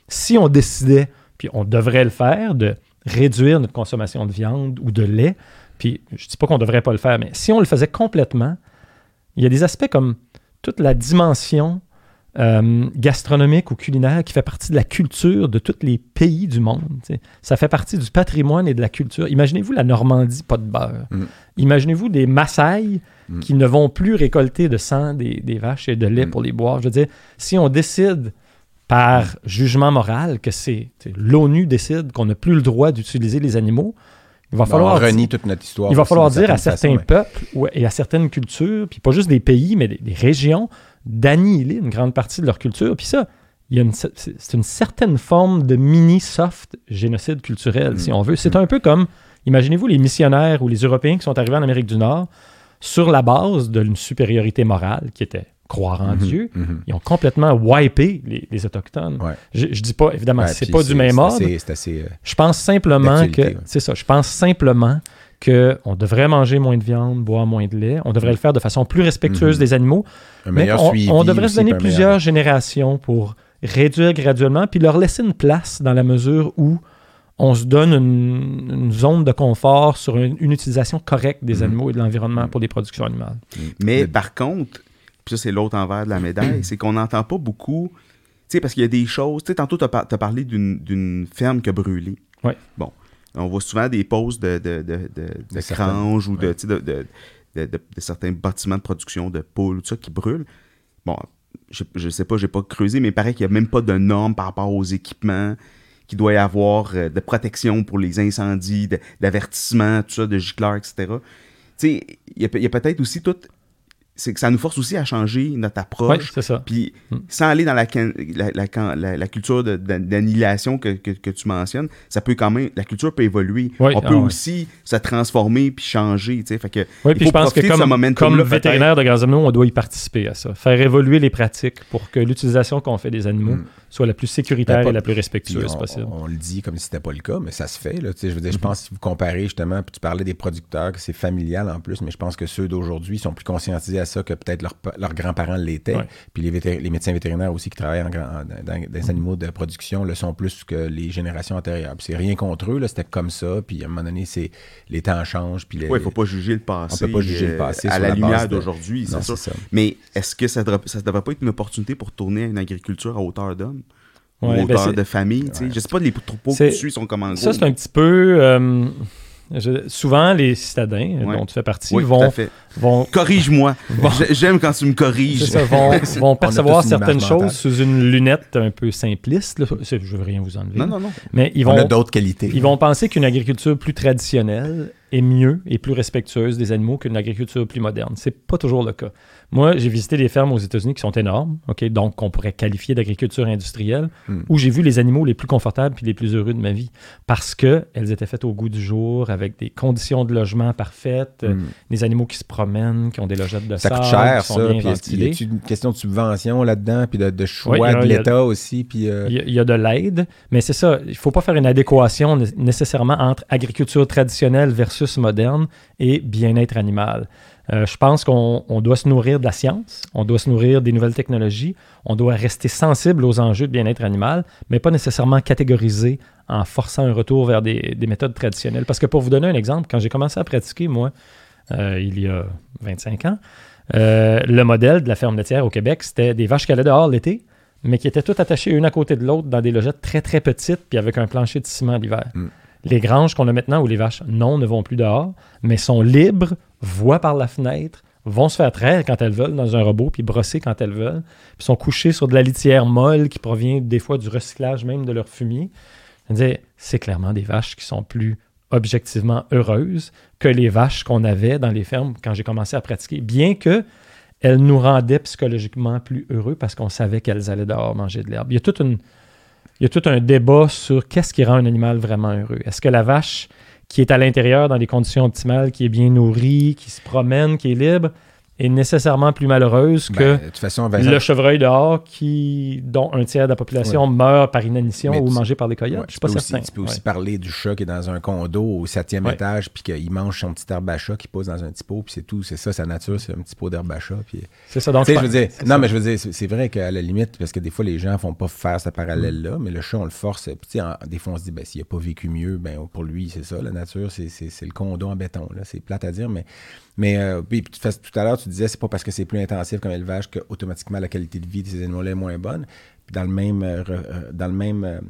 si on décidait, puis on devrait le faire, de réduire notre consommation de viande ou de lait, puis je ne dis pas qu'on ne devrait pas le faire, mais si on le faisait complètement, il y a des aspects comme toute la dimension euh, gastronomique ou culinaire qui fait partie de la culture de tous les pays du monde. Ça fait partie du patrimoine et de la culture. Imaginez-vous la Normandie, pas de beurre. Mm. Imaginez-vous des Maasai mm. qui ne vont plus récolter de sang des, vaches et de lait mm. pour les boire. Je veux dire, si on décide par jugement moral que c'est l'ONU décide qu'on n'a plus le droit d'utiliser les animaux, il va falloir. renier toute notre histoire. Il va falloir dire à certains peuples et à certaines cultures, puis pas juste des pays, mais des, régions, d'annihiler une grande partie de leur culture. Puis ça, c'est une certaine forme de mini-soft génocide culturel, si mm. on veut. C'est mm. un peu comme, imaginez-vous les missionnaires ou les Européens qui sont arrivés en Amérique du Nord sur la base d'une supériorité morale qui était croire en mhm, Dieu. Mhm. Ils ont complètement wipé les, Autochtones. Je, je dis pas, évidemment, c'est pas du même ordre. Euh, je pense simplement que. C'est ça. Je pense simplement qu'on devrait manger moins de viande, boire moins de lait. On devrait le faire de façon plus respectueuse mhm. des animaux. mais on, devrait se donner plusieurs générations pour réduire graduellement, puis leur laisser une place dans la mesure où on se donne une, zone de confort sur une, utilisation correcte des animaux et de l'environnement pour des productions animales. Mais par contre, puis ça, c'est l'autre envers de la médaille, c'est qu'on n'entend pas beaucoup. Tu sais, parce qu'il y a des choses. Tu sais, tantôt, tu as, parlé d'une ferme qui a brûlé. Oui. Bon. On voit souvent des poses de, de, de, de, ou de, de, certains bâtiments de production de poules, tout ça, qui brûlent. Bon, je, je sais pas, j'ai pas creusé, mais il paraît qu'il n'y a même pas de normes par rapport aux équipements qu'il doit y avoir euh, de protection pour les incendies, d'avertissement, tout ça, de gicleurs, etc. Tu sais, il y a, a peut-être aussi tout c'est que ça nous force aussi à changer notre approche. c'est ça. Puis mm. sans aller dans la, la, la, culture d'annihilation que, que, tu mentionnes, ça peut quand même, la culture peut évoluer. On peut ah aussi se transformer puis changer. Tu sais, fait que, oui, puis je pense que comme, comme vétérinaire de grands animaux, on doit y participer à ça. Faire évoluer les pratiques pour que l'utilisation qu'on fait des animaux mm. Soit la plus sécuritaire et la plus respectueuse possible. On, le dit comme si c'était pas le cas, mais ça se fait. Là, je veux dire, je mm-hmm. pense que si vous comparez justement, puis tu parlais des producteurs, que c'est familial en plus, mais je pense que ceux d'aujourd'hui sont plus conscientisés à ça que peut-être leurs grands-parents l'étaient. Puis les, les, médecins vétérinaires aussi qui travaillent dans, des animaux de production le sont plus que les générations antérieures. c'est rien contre eux, c'était comme ça. Puis à un moment donné, c'est, les temps changent. Puis oui, il ne faut pas juger le passé. On peut pas juger le passé euh, à la, lumière d'aujourd'hui, c'est ça. Mais est-ce que ça ne devrait pas être une opportunité pour tourner à une agriculture à hauteur d'homme? Ou ben hauteur de famille, Je ne sais pas, les troupeaux que tu suis sont comment Ça, c'est un petit peu... Euh, souvent, les citadins dont tu fais partie vont, vont. Corrige-moi. J'aime quand tu me corriges. Ça, vont, vont percevoir certaines choses sous une lunette un peu simpliste. Je ne veux rien vous enlever. Non, non, non. Mais ils vont, On a d'autres qualités. Ils vont penser qu'une agriculture plus traditionnelle est mieux et plus respectueuse des animaux qu'une agriculture plus moderne. C'est pas toujours le cas. Moi, j'ai visité des fermes aux États-Unis qui sont énormes, ok, donc qu'on pourrait qualifier d'agriculture industrielle, hmm. où j'ai vu les animaux les plus confortables puis les plus heureux de ma vie, parce que elles étaient faites au goût du jour, avec des conditions de logement parfaites, hmm. des animaux qui se promènent, qui ont des logettes de ça coûte cher, ça. Bien il y a une question de subvention là-dedans, puis de, choix de l'État aussi, puis euh, il, y a, de l'aide, mais c'est ça. Il faut pas faire une adéquation nécessairement entre agriculture traditionnelle versus moderne et bien-être animal. Euh, je pense qu'on doit se nourrir de la science, on doit se nourrir des nouvelles technologies, on doit rester sensible aux enjeux de bien-être animal, mais pas nécessairement catégoriser en forçant un retour vers des, méthodes traditionnelles. Parce que pour vous donner un exemple, quand j'ai commencé à pratiquer, moi, euh, il y a 25 ans, euh, le modèle de la ferme laitière au Québec, c'était des vaches qui allaient dehors l'été, mais qui étaient toutes attachées une à côté de l'autre dans des logettes très très petites, puis avec un plancher de ciment l'hiver. Mm. Les granges qu'on a maintenant où les vaches, non, ne vont plus dehors, mais sont libres, voient par la fenêtre, vont se faire traire quand elles veulent dans un robot, puis brosser quand elles veulent, puis sont couchées sur de la litière molle qui provient des fois du recyclage même de leur fumier. c'est clairement des vaches qui sont plus objectivement heureuses que les vaches qu'on avait dans les fermes quand j'ai commencé à pratiquer, bien que elles nous rendaient psychologiquement plus heureux parce qu'on savait qu'elles allaient dehors manger de l'herbe. Il y a toute une il y a tout un débat sur qu'est-ce qui rend un animal vraiment heureux. Est-ce que la vache qui est à l'intérieur dans des conditions optimales, qui est bien nourrie, qui se promène, qui est libre, est nécessairement plus malheureuse ben, que le chevreuil dehors qui, dont un tiers de la population meurt par inanition ou mangé par des coyotes. je suis pas certain. tu peux aussi parler du chat qui est dans un condo au septième étage puis qu'il mange son petit herbe à chat qui pose dans un petit pot puis c'est tout. C'est ça, sa nature, c'est un petit pot d'herbe à chat. Puis... C'est ça. Donc, je veux dire, non, mais je veux dire, c'est vrai qu'à la limite, parce que des fois, les gens font pas faire ce parallèle-là, mais le chat, on le force. Des fois, on se dit, ben, s'il n'a pas vécu mieux, ben, pour lui, c'est ça, la nature, c'est le condo en béton. C'est plate à dire, mais mais euh, puis, tout à l'heure, tu disais, c'est pas parce que c'est plus intensif comme élevage que automatiquement la qualité de vie de ces animaux-là est moins bonne. Puis dans le même, euh, euh, dans le même,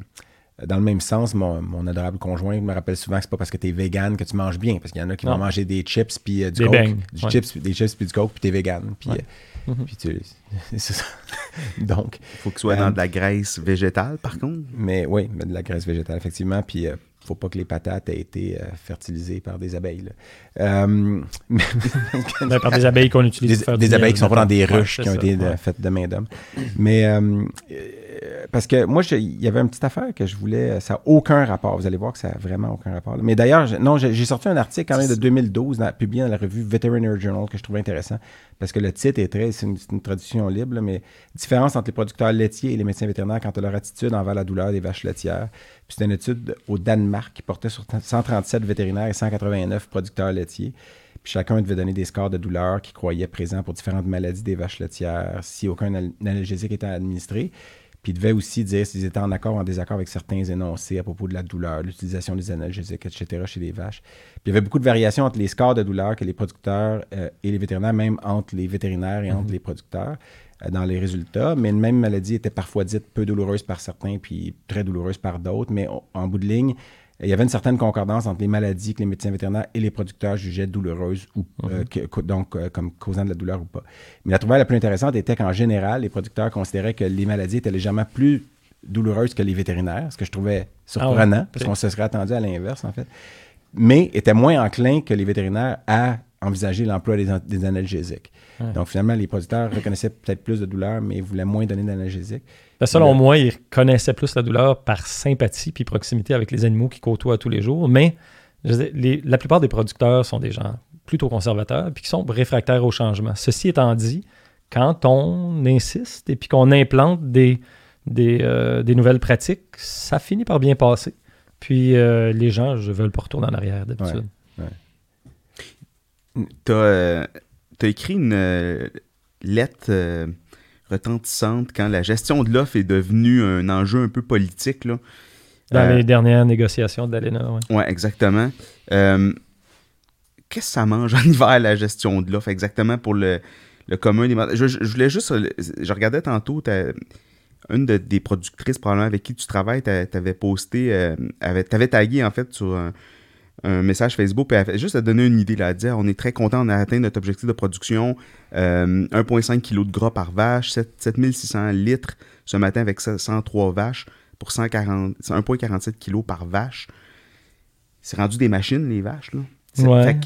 dans le même sens, mon, adorable conjoint me rappelle souvent que c'est pas parce que tu es vegan que tu manges bien, parce qu'il y en a qui vont manger des chips puis du coke, du chips, des chips puis du coke puis t'es vegan. Puis, mhm. c'est ça. Donc, il faut que ce soit dans de la graisse végétale, par contre. Mais oui, mais de la graisse végétale effectivement. Puis faut pas que les patates aient été euh, fertilisées par des abeilles. Euh, ben, par des abeilles qu'on utilise des, des abeilles qui sont pas dans des ruches qui ont été faites de main d'homme. Mais euh, parce que moi, il y avait une petite affaire que je voulais. Ça n'a aucun rapport. Vous allez voir que ça n'a vraiment aucun rapport. Mais d'ailleurs, non, j'ai sorti un article quand même de 2012, publié dans la revue Veterinary Journal, que je trouvais intéressant. Parce que le titre est très. C'est une, traduction libre, mais différence entre les producteurs laitiers et les médecins vétérinaires quant à leur attitude envers la douleur des vaches laitières. Puis c'était une étude au Danemark qui portait sur 137 vétérinaires et 189 producteurs laitiers. Puis chacun devait donner des scores de douleur qu'ils croyaient présents pour différentes maladies des vaches laitières si aucun analgésique était administré. Puis il devait aussi dire s'ils étaient en accord ou en désaccord avec certains énoncés à propos de la douleur, l'utilisation des analgésiques, etc. chez les vaches. Puis il y avait beaucoup de variations entre les scores de douleur que les producteurs euh, et les vétérinaires, même entre les vétérinaires et entre mhm. les producteurs euh, dans les résultats. Mais une même maladie était parfois dite peu douloureuse par certains, puis très douloureuse par d'autres. Mais en bout de ligne, il y avait une certaine concordance entre les maladies que les médecins vétérinaires et les producteurs jugeaient douloureuses, ou, euh, mhm. donc euh, comme causant de la douleur ou pas. Mais la trouvaille la plus intéressante était qu'en général, les producteurs considéraient que les maladies étaient légèrement plus douloureuses que les vétérinaires, ce que je trouvais surprenant, ah parce qu'on se serait attendu à l'inverse, en fait. Mais étaient moins enclins que les vétérinaires à envisager l'emploi des, analgésiques. Donc, finalement, les producteurs reconnaissaient peut-être plus de douleur, mais voulaient moins donner d'analgésiques. Ben, selon moi, ils reconnaissaient plus la douleur par sympathie puis proximité avec les animaux qu'ils côtoient tous les jours. Mais la plupart des producteurs sont des gens plutôt conservateurs puis qui sont réfractaires au changement. Ceci étant dit, quand on insiste et puis qu'on implante des, des, euh, nouvelles pratiques, ça finit par bien passer. Puis euh, les gens, je veux pas retourner en arrière d'habitude. Tu as, écrit une euh, lettre retentissante quand la gestion de l'offre est devenue un enjeu un peu politique. Là. Dans les dernières négociations d'Alena, oui. Oui, exactement. Qu'est-ce que ça mange en hiver, la gestion de l'offre, exactement pour le, le commun des... Je, je, voulais juste... Je regardais tantôt, une des productrices probablement avec qui tu travailles, t'avais posté, euh, t'avais tagué en fait sur un, message Facebook, juste à donner une idée, là, à dire on est très content, on a atteint notre objectif de production, 1,5 euh, kg de gras par vache, 7600 litres ce matin avec 103 vaches pour 1,47 kg par vache. C'est rendu des machines, les vaches, là.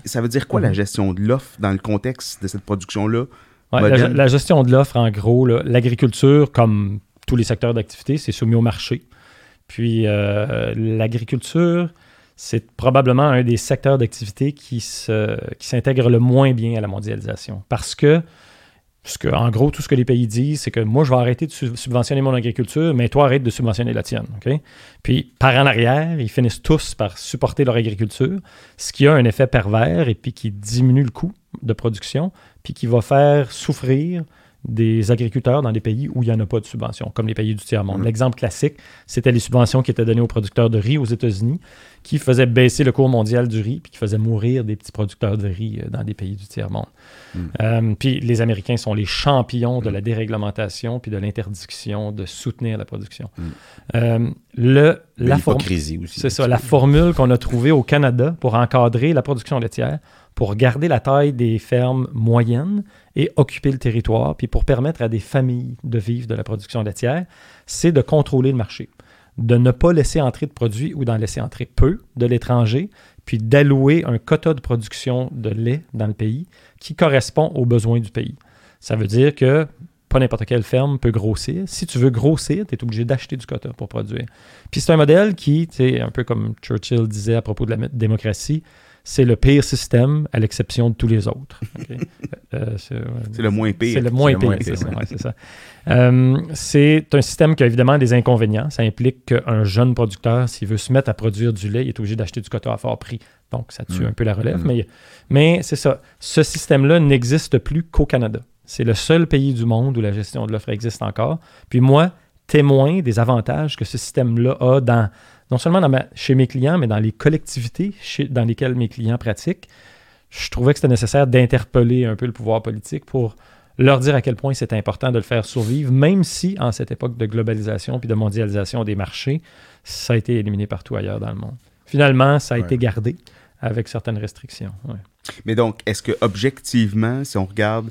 Ça veut dire quoi la gestion de l'offre dans le contexte de cette production-là? la, gestion de l'offre, en gros, l'agriculture, comme tous les secteurs d'activité, c'est soumis au marché. Puis euh, l'agriculture, c'est probablement un des secteurs d'activité qui s'intègre le moins bien à la mondialisation. Parce que, en gros, tout ce que les pays disent, c'est que moi, je vais arrêter de subventionner mon agriculture, mais toi, arrête de subventionner la tienne. Puis, par en arrière, ils finissent tous par supporter leur agriculture, ce qui a un effet pervers et puis qui diminue le coût de production, puis qui va faire souffrir des agriculteurs dans des pays où il n'y en a pas de subventions, comme les pays du tiers-monde. Mm. L'exemple classique, c'était les subventions qui étaient données aux producteurs de riz aux États-Unis, qui faisaient baisser le cours mondial du riz, puis qui faisaient mourir des petits producteurs de riz euh, dans des pays du tiers-monde. Mm. Euh, puis les Américains sont les champions de la déréglementation, puis de l'interdiction de soutenir la production. Mm. Euh, le, la aussi. C'est ça, la formule qu'on a trouvée au Canada pour encadrer la production laitière, pour garder la taille des fermes moyennes et occuper le territoire, puis pour permettre à des familles de vivre de la production laitière, c'est de contrôler le marché, de ne pas laisser entrer de produits ou d'en laisser entrer peu de l'étranger, puis d'allouer un quota de production de lait dans le pays qui correspond aux besoins du pays. Ça veut dire que pas n'importe quelle ferme peut grossir. Si tu veux grossir, tu es obligé d'acheter du quota pour produire. Puis c'est un modèle qui, un peu comme Churchill disait à propos de la démocratie, c'est le pire système à l'exception de tous les autres. Euh, c'est le moins pire. C'est le moins pire, c'est ça. Euh, c'est un système qui a évidemment des inconvénients. Ça implique qu'un jeune producteur, s'il veut se mettre à produire du lait, il est obligé d'acheter du coton à fort prix. Donc, ça tue mm. un peu la relève. Mm. Mais, mais c'est ça. Ce système-là n'existe plus qu'au Canada. C'est le seul pays du monde où la gestion de l'offre existe encore. Puis moi, témoin des avantages que ce système-là a dans non seulement chez mes clients, mais dans les collectivités dans lesquelles mes clients pratiquent, je trouvais que c'était nécessaire d'interpeller un peu le pouvoir politique pour leur dire à quel point c'est important de le faire survivre, même si en cette époque de globalisation puis de mondialisation des marchés, ça a été éliminé partout ailleurs dans le monde. Finalement, ça a été gardé avec certaines restrictions. Mais donc, est-ce que objectivement, si on regarde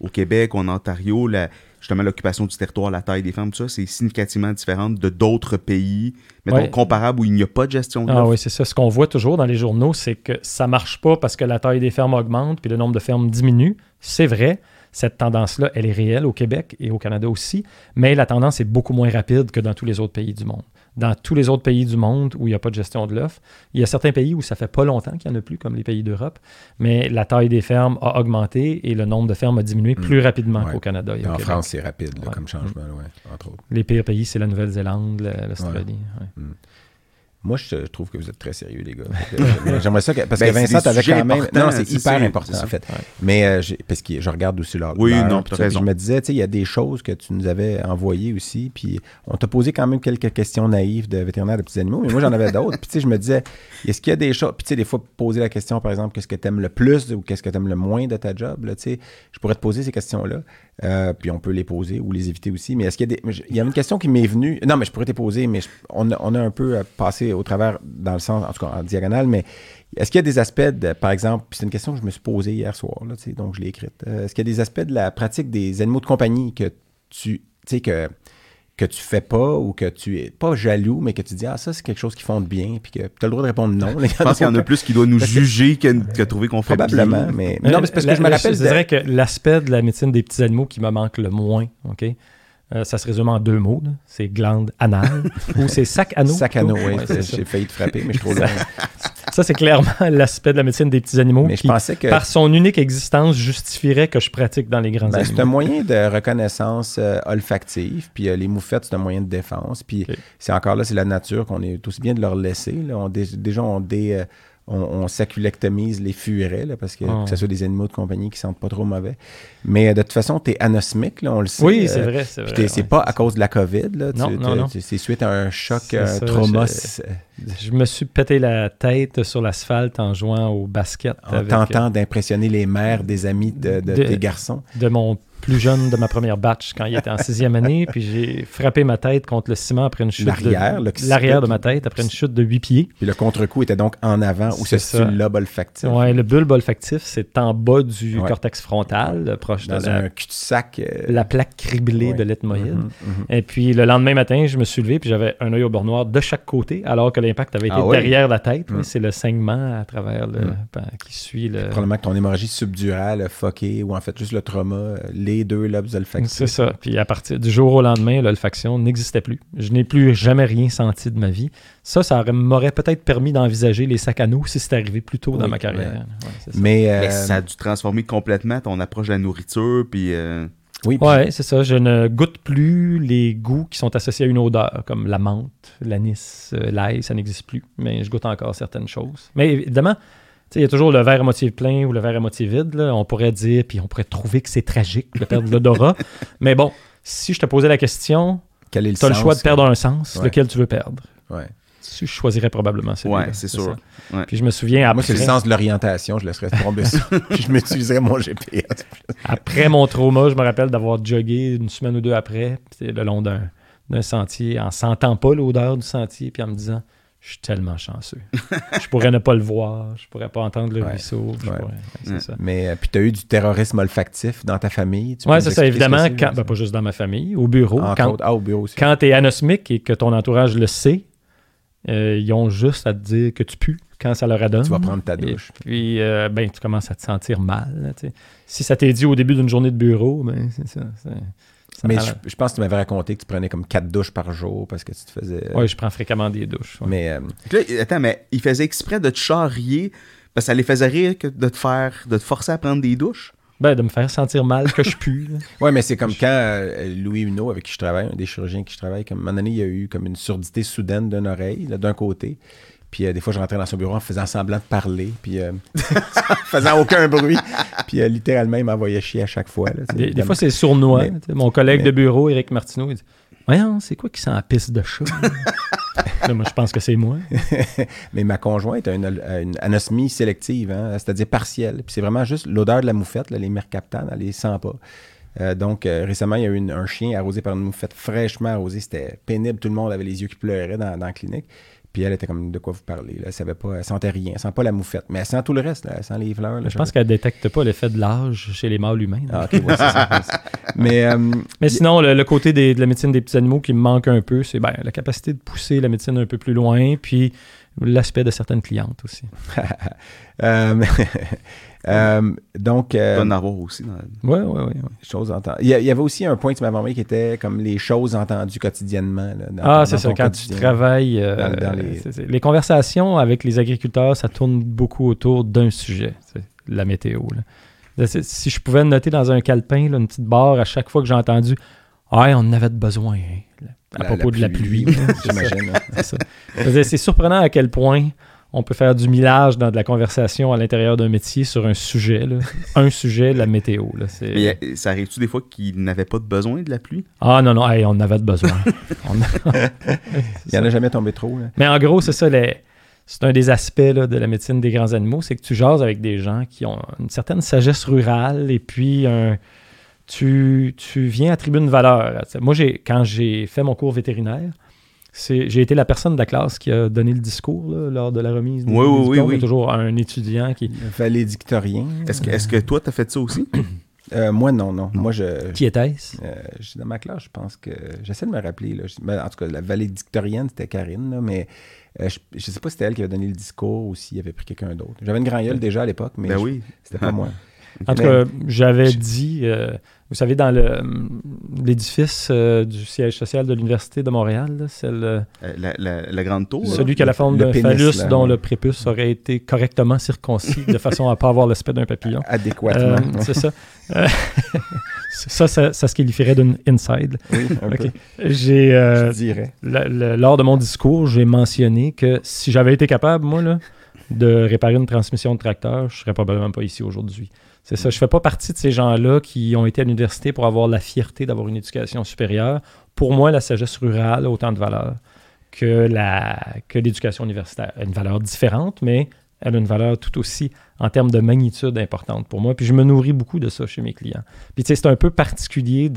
au Québec en Ontario, la, justement l'occupation du territoire, la taille des femmes, tout ça, c'est significativement différent de d'autres pays, mais comparables où il n'y a pas de gestion de Ah oui, c'est ça. Ce qu'on voit toujours dans les journaux, c'est que ça marche pas parce que la taille des fermes augmente puis le nombre de fermes diminue. C'est vrai. Cette tendance-là, elle est réelle au Québec et au Canada aussi, mais la tendance est beaucoup moins rapide que dans tous les autres pays du monde dans tous les autres pays du monde où il n'y a pas de gestion de l'offre. Il y a certains pays où ça fait pas longtemps qu'il n'y en a plus, comme les pays d'Europe, mais la taille des fermes a augmenté et le nombre de fermes a diminué mm. plus rapidement qu'au Canada. Et en France, c'est rapide comme changement, entre autres. Les pires pays, c'est la Nouvelle-Zélande, l'Australie. Mm. Moi, je trouve que vous êtes très sérieux, les gars. J'aimerais ça parce que ben, Vincent, t'avais quand même. Non, c'est hyper important, en fait. Mais euh, parce que je regarde aussi là. Oui, non, tu Je me disais, tu sais, il y a des choses que tu nous avais envoyées aussi. Puis on t'a posé quand même quelques questions naïves de vétérinaire de petits animaux. Mais moi, j'en avais d'autres. Puis tu sais, je me disais, est-ce qu'il y a des choses. Puis tu sais, des fois, poser la question, par exemple, qu'est-ce que tu aimes le plus ou qu'est-ce que tu aimes le moins de ta job, tu sais, je pourrais te poser ces questions-là. Euh, puis on peut les poser ou les éviter aussi. Mais est-ce qu'il y a des. Il y a une question qui m'est venue. Non, mais je pourrais te poser, mais on, a, on, a, un peu euh, passé au travers dans le sens, en tout cas en diagonale, mais est-ce qu'il y a des aspects, de, par exemple, c'est une question que je me suis posée hier soir, donc je l'ai écrite. Euh, est-ce qu'il y a des aspects de la pratique des animaux de compagnie que tu. Tu sais, que que tu fais pas ou que tu es pas jaloux, mais que tu dis, ah, ça, c'est quelque chose qui fonde bien, puis que tu as le droit de répondre non. Je pense qu'il y en a plus qui doivent nous juger que, que trouver qu'on fait Probablement, mais... Non, mais c'est parce que je me rappelle... Je dirais que l'aspect de la médecine des petits animaux qui me manque le moins, OK? Euh, ça se résume en deux mots. C'est glande anale ou c'est sac anneau. Sac anneau, oui. J'ai failli te frapper, mais je trouve ça, ça c'est clairement l'aspect de la médecine des petits animaux mais qui, je pensais que... par son unique existence, justifierait que je pratique dans les grands ben, animaux. C'est un moyen de reconnaissance euh, olfactive, puis euh, les moufettes, c'est un moyen de défense. Puis c'est encore là, c'est la nature qu'on est aussi bien de leur laisser. Là. On, déjà, on des on, on saculectomise les furets, parce que, que ce ah. soit des animaux de compagnie qui sentent pas trop mauvais. Mais de toute façon, tu es anosmique, là, on le sait. Oui, c'est euh, vrai, c'est vrai. C'est pas à cause de la COVID, là. Non, non, non. C'est suite à un choc, un trauma. Je, me suis pété la tête sur l'asphalte en jouant au basket. En tentant d'impressionner les mères des amis de, de, des garçons. De mon plus jeune de ma première batch quand il était en sixième année, puis j'ai frappé ma tête contre le ciment après une chute. L'arrière, de, l'arrière de ma tête après une chute de huit pieds. Puis le contre-coup était donc en avant où se situe le lobe olfactif. Oui, le bulbe olfactif, c'est en bas du cortex frontal, proche Dans de un cul-de-sac. Euh, la plaque criblée de l'ethmoïde. Mhm, mhm. Et puis le lendemain matin, je me suis levé, puis j'avais un œil au bord noir de chaque côté, alors que l'impact avait été ah derrière la tête. Mhm. C'est le saignement à travers le. Ben, qui suit le. Probablement que ton hémorragie subdurale, fucké, ou en fait juste le trauma, les deux lobes olfactifs. C'est ça. Puis à partir du jour au lendemain, l'olfaction n'existait plus. Je n'ai plus jamais rien senti de ma vie. Ça, ça m'aurait peut-être permis d'envisager les sacs à nous si c'était arrivé plus tôt dans ma carrière. Mais, euh, ça. a dû transformer complètement ton approche de la nourriture. Puis. Euh, oui, ouais, c'est ça. Je ne goûte plus les goûts qui sont associés à une odeur, comme la menthe, l'anis, euh, l'ail, ça n'existe plus. Mais je goûte encore certaines choses. Mais évidemment, il y a toujours le verre à moitié plein ou le verre à moitié vide. Là. On pourrait dire, puis on pourrait trouver que c'est tragique de perdre l'odorat. Mais bon, si je te posais la question, tu as le choix de perdre un sens, lequel tu veux perdre? Ouais. Je choisirais probablement celui Ouais, c'est sûr. Puis je me souviens après... Moi, c'est le sens de l'orientation. Je laisserais tomber ça. puis je m'utiliserais mon GPS. après mon trauma, je me rappelle d'avoir jogué une semaine ou deux après, le long d'un sentier, en sentant pas l'odeur du sentier, puis en me disant je suis tellement chanceux. je pourrais ne pas le voir, je pourrais pas entendre le ruisseau. Mais euh, puis tu as eu du terrorisme olfactif dans ta famille? Oui, c'est ça, évidemment. Quand, ben, pas juste dans ma famille, au bureau. quand, ah, au bureau aussi. Quand tu es anosmique et que ton entourage le sait, euh, ils ont juste à te dire que tu pues quand ça leur adonne. Tu vas prendre ta douche. Et puis, euh, ben, tu commences à te sentir mal. si ça t'est dit au début d'une journée de bureau, ben, c'est ça. Mais je, pense que tu m'avais raconté que tu prenais comme quatre douches par jour parce que tu te faisais. Oui, je prends fréquemment des douches. Mais. Euh, attends, mais il faisait exprès de te charrier parce que ça les faisait rire que de te faire. de te forcer à prendre des douches? Ben, de me faire sentir mal que je pue. oui, mais c'est comme quand euh, Louis Huneau, avec qui je travaille, un des chirurgiens avec qui je travaille, comme à un moment donné, il y a eu comme une surdité soudaine d'une oreille, d'un côté. Puis euh, des fois, je rentrais dans son bureau en faisant semblant de parler, puis euh, en faisant aucun bruit. Puis euh, littéralement, il m'envoyait chier à chaque fois. des, fois, c'est sournois. Mon collègue de bureau, Éric Martineau, il dit Voyons, c'est quoi qui sent la pisse de chat Moi, je pense que c'est moi. mais ma conjointe a une, anosmie sélective, hein, c'est-à-dire partielle. Puis c'est vraiment juste l'odeur de la moufette, les mercaptanes, elle les sent pas. donc, récemment, il y a eu un chien arrosé par une moufette fraîchement arrosée. C'était pénible. Tout le monde avait les yeux qui pleuraient dans, dans la clinique. Puis elle était comme de quoi vous parlez. Elle savait pas, elle sentait rien, elle sent pas la moufette, mais elle sent tout le reste, elle sent les fleurs. je pense qu'elle détecte pas l'effet de l'âge chez les mâles humains. Ah, ça, mais, euh, mais sinon, le, côté de la médecine des petits animaux qui me manque un peu, c'est ben, la capacité de pousser la médecine un peu plus loin, puis l'aspect de certaines clientes aussi. euh, euh, donc. Euh, aussi. Oui, oui, oui. Choses entendues. Il y, avait aussi un point que tu m'avais envoyé qui était comme les choses entendues quotidiennement. ah, c'est ça. Quand tu travailles. Euh, les... conversations avec les agriculteurs, ça tourne beaucoup autour d'un sujet, la météo. Si je pouvais noter dans un calepin une petite barre à chaque fois que j'ai entendu Ah, on en avait besoin hein, à propos de la pluie. J'imagine. c'est surprenant à quel point on peut faire du millage dans de la conversation à l'intérieur d'un métier sur un sujet. un sujet, la météo. Mais ça arrive-tu des fois qu'ils n'avaient pas de besoin de la pluie? Ah non, non, on avait de besoin. Il n'y en a jamais tombé trop. Mais en gros, c'est ça, c'est un des aspects de la médecine des grands animaux, c'est que tu jases avec des gens qui ont une certaine sagesse rurale et puis tu, tu viens attribuer une valeur. Moi, quand j'ai fait mon cours vétérinaire, j'ai été la personne de la classe qui a donné le discours lors de la remise. Oui, oui, oui, oui. toujours un étudiant qui. Valédictorien. Est-ce que, est que toi, tu as fait ça aussi? Euh, moi, non, non. Moi, je. Qui était-ce? Euh, Dans ma classe, je pense que. J'essaie de me rappeler. Là. Ben, en tout cas, la valédictorienne, c'était Karine, mais euh, je ne sais pas si c'était elle qui avait donné le discours ou s'il avait pris quelqu'un d'autre. J'avais une grand gueule déjà à l'époque, mais ben oui. c'était pas moi. En tout cas, j'avais dit, euh, vous savez, dans l'édifice euh, du siège social de l'Université de Montréal, c'est le, la, la, grande tour. Celui qui a la forme d'un phallus dont le prépuce aurait été correctement circoncis de façon à ne pas avoir l'aspect d'un papillon. Adéquatement. c'est ça. ça, ça, ça, se qualifierait d'une inside. Oui, okay. J'ai, Je dirais. lors de mon discours, j'ai mentionné que si j'avais été capable, moi, là, de réparer une transmission de tracteur, je ne serais probablement pas ici aujourd'hui. C'est ça. Je fais pas partie de ces gens-là qui ont été à l'université pour avoir la fierté d'avoir une éducation supérieure. Pour moi, la sagesse rurale a autant de valeur que, l'éducation universitaire. Elle a une valeur différente, mais elle a une valeur tout aussi en termes de magnitude importante pour moi. Puis je me nourris beaucoup de ça chez mes clients. Puis tu sais, c'est un peu particulier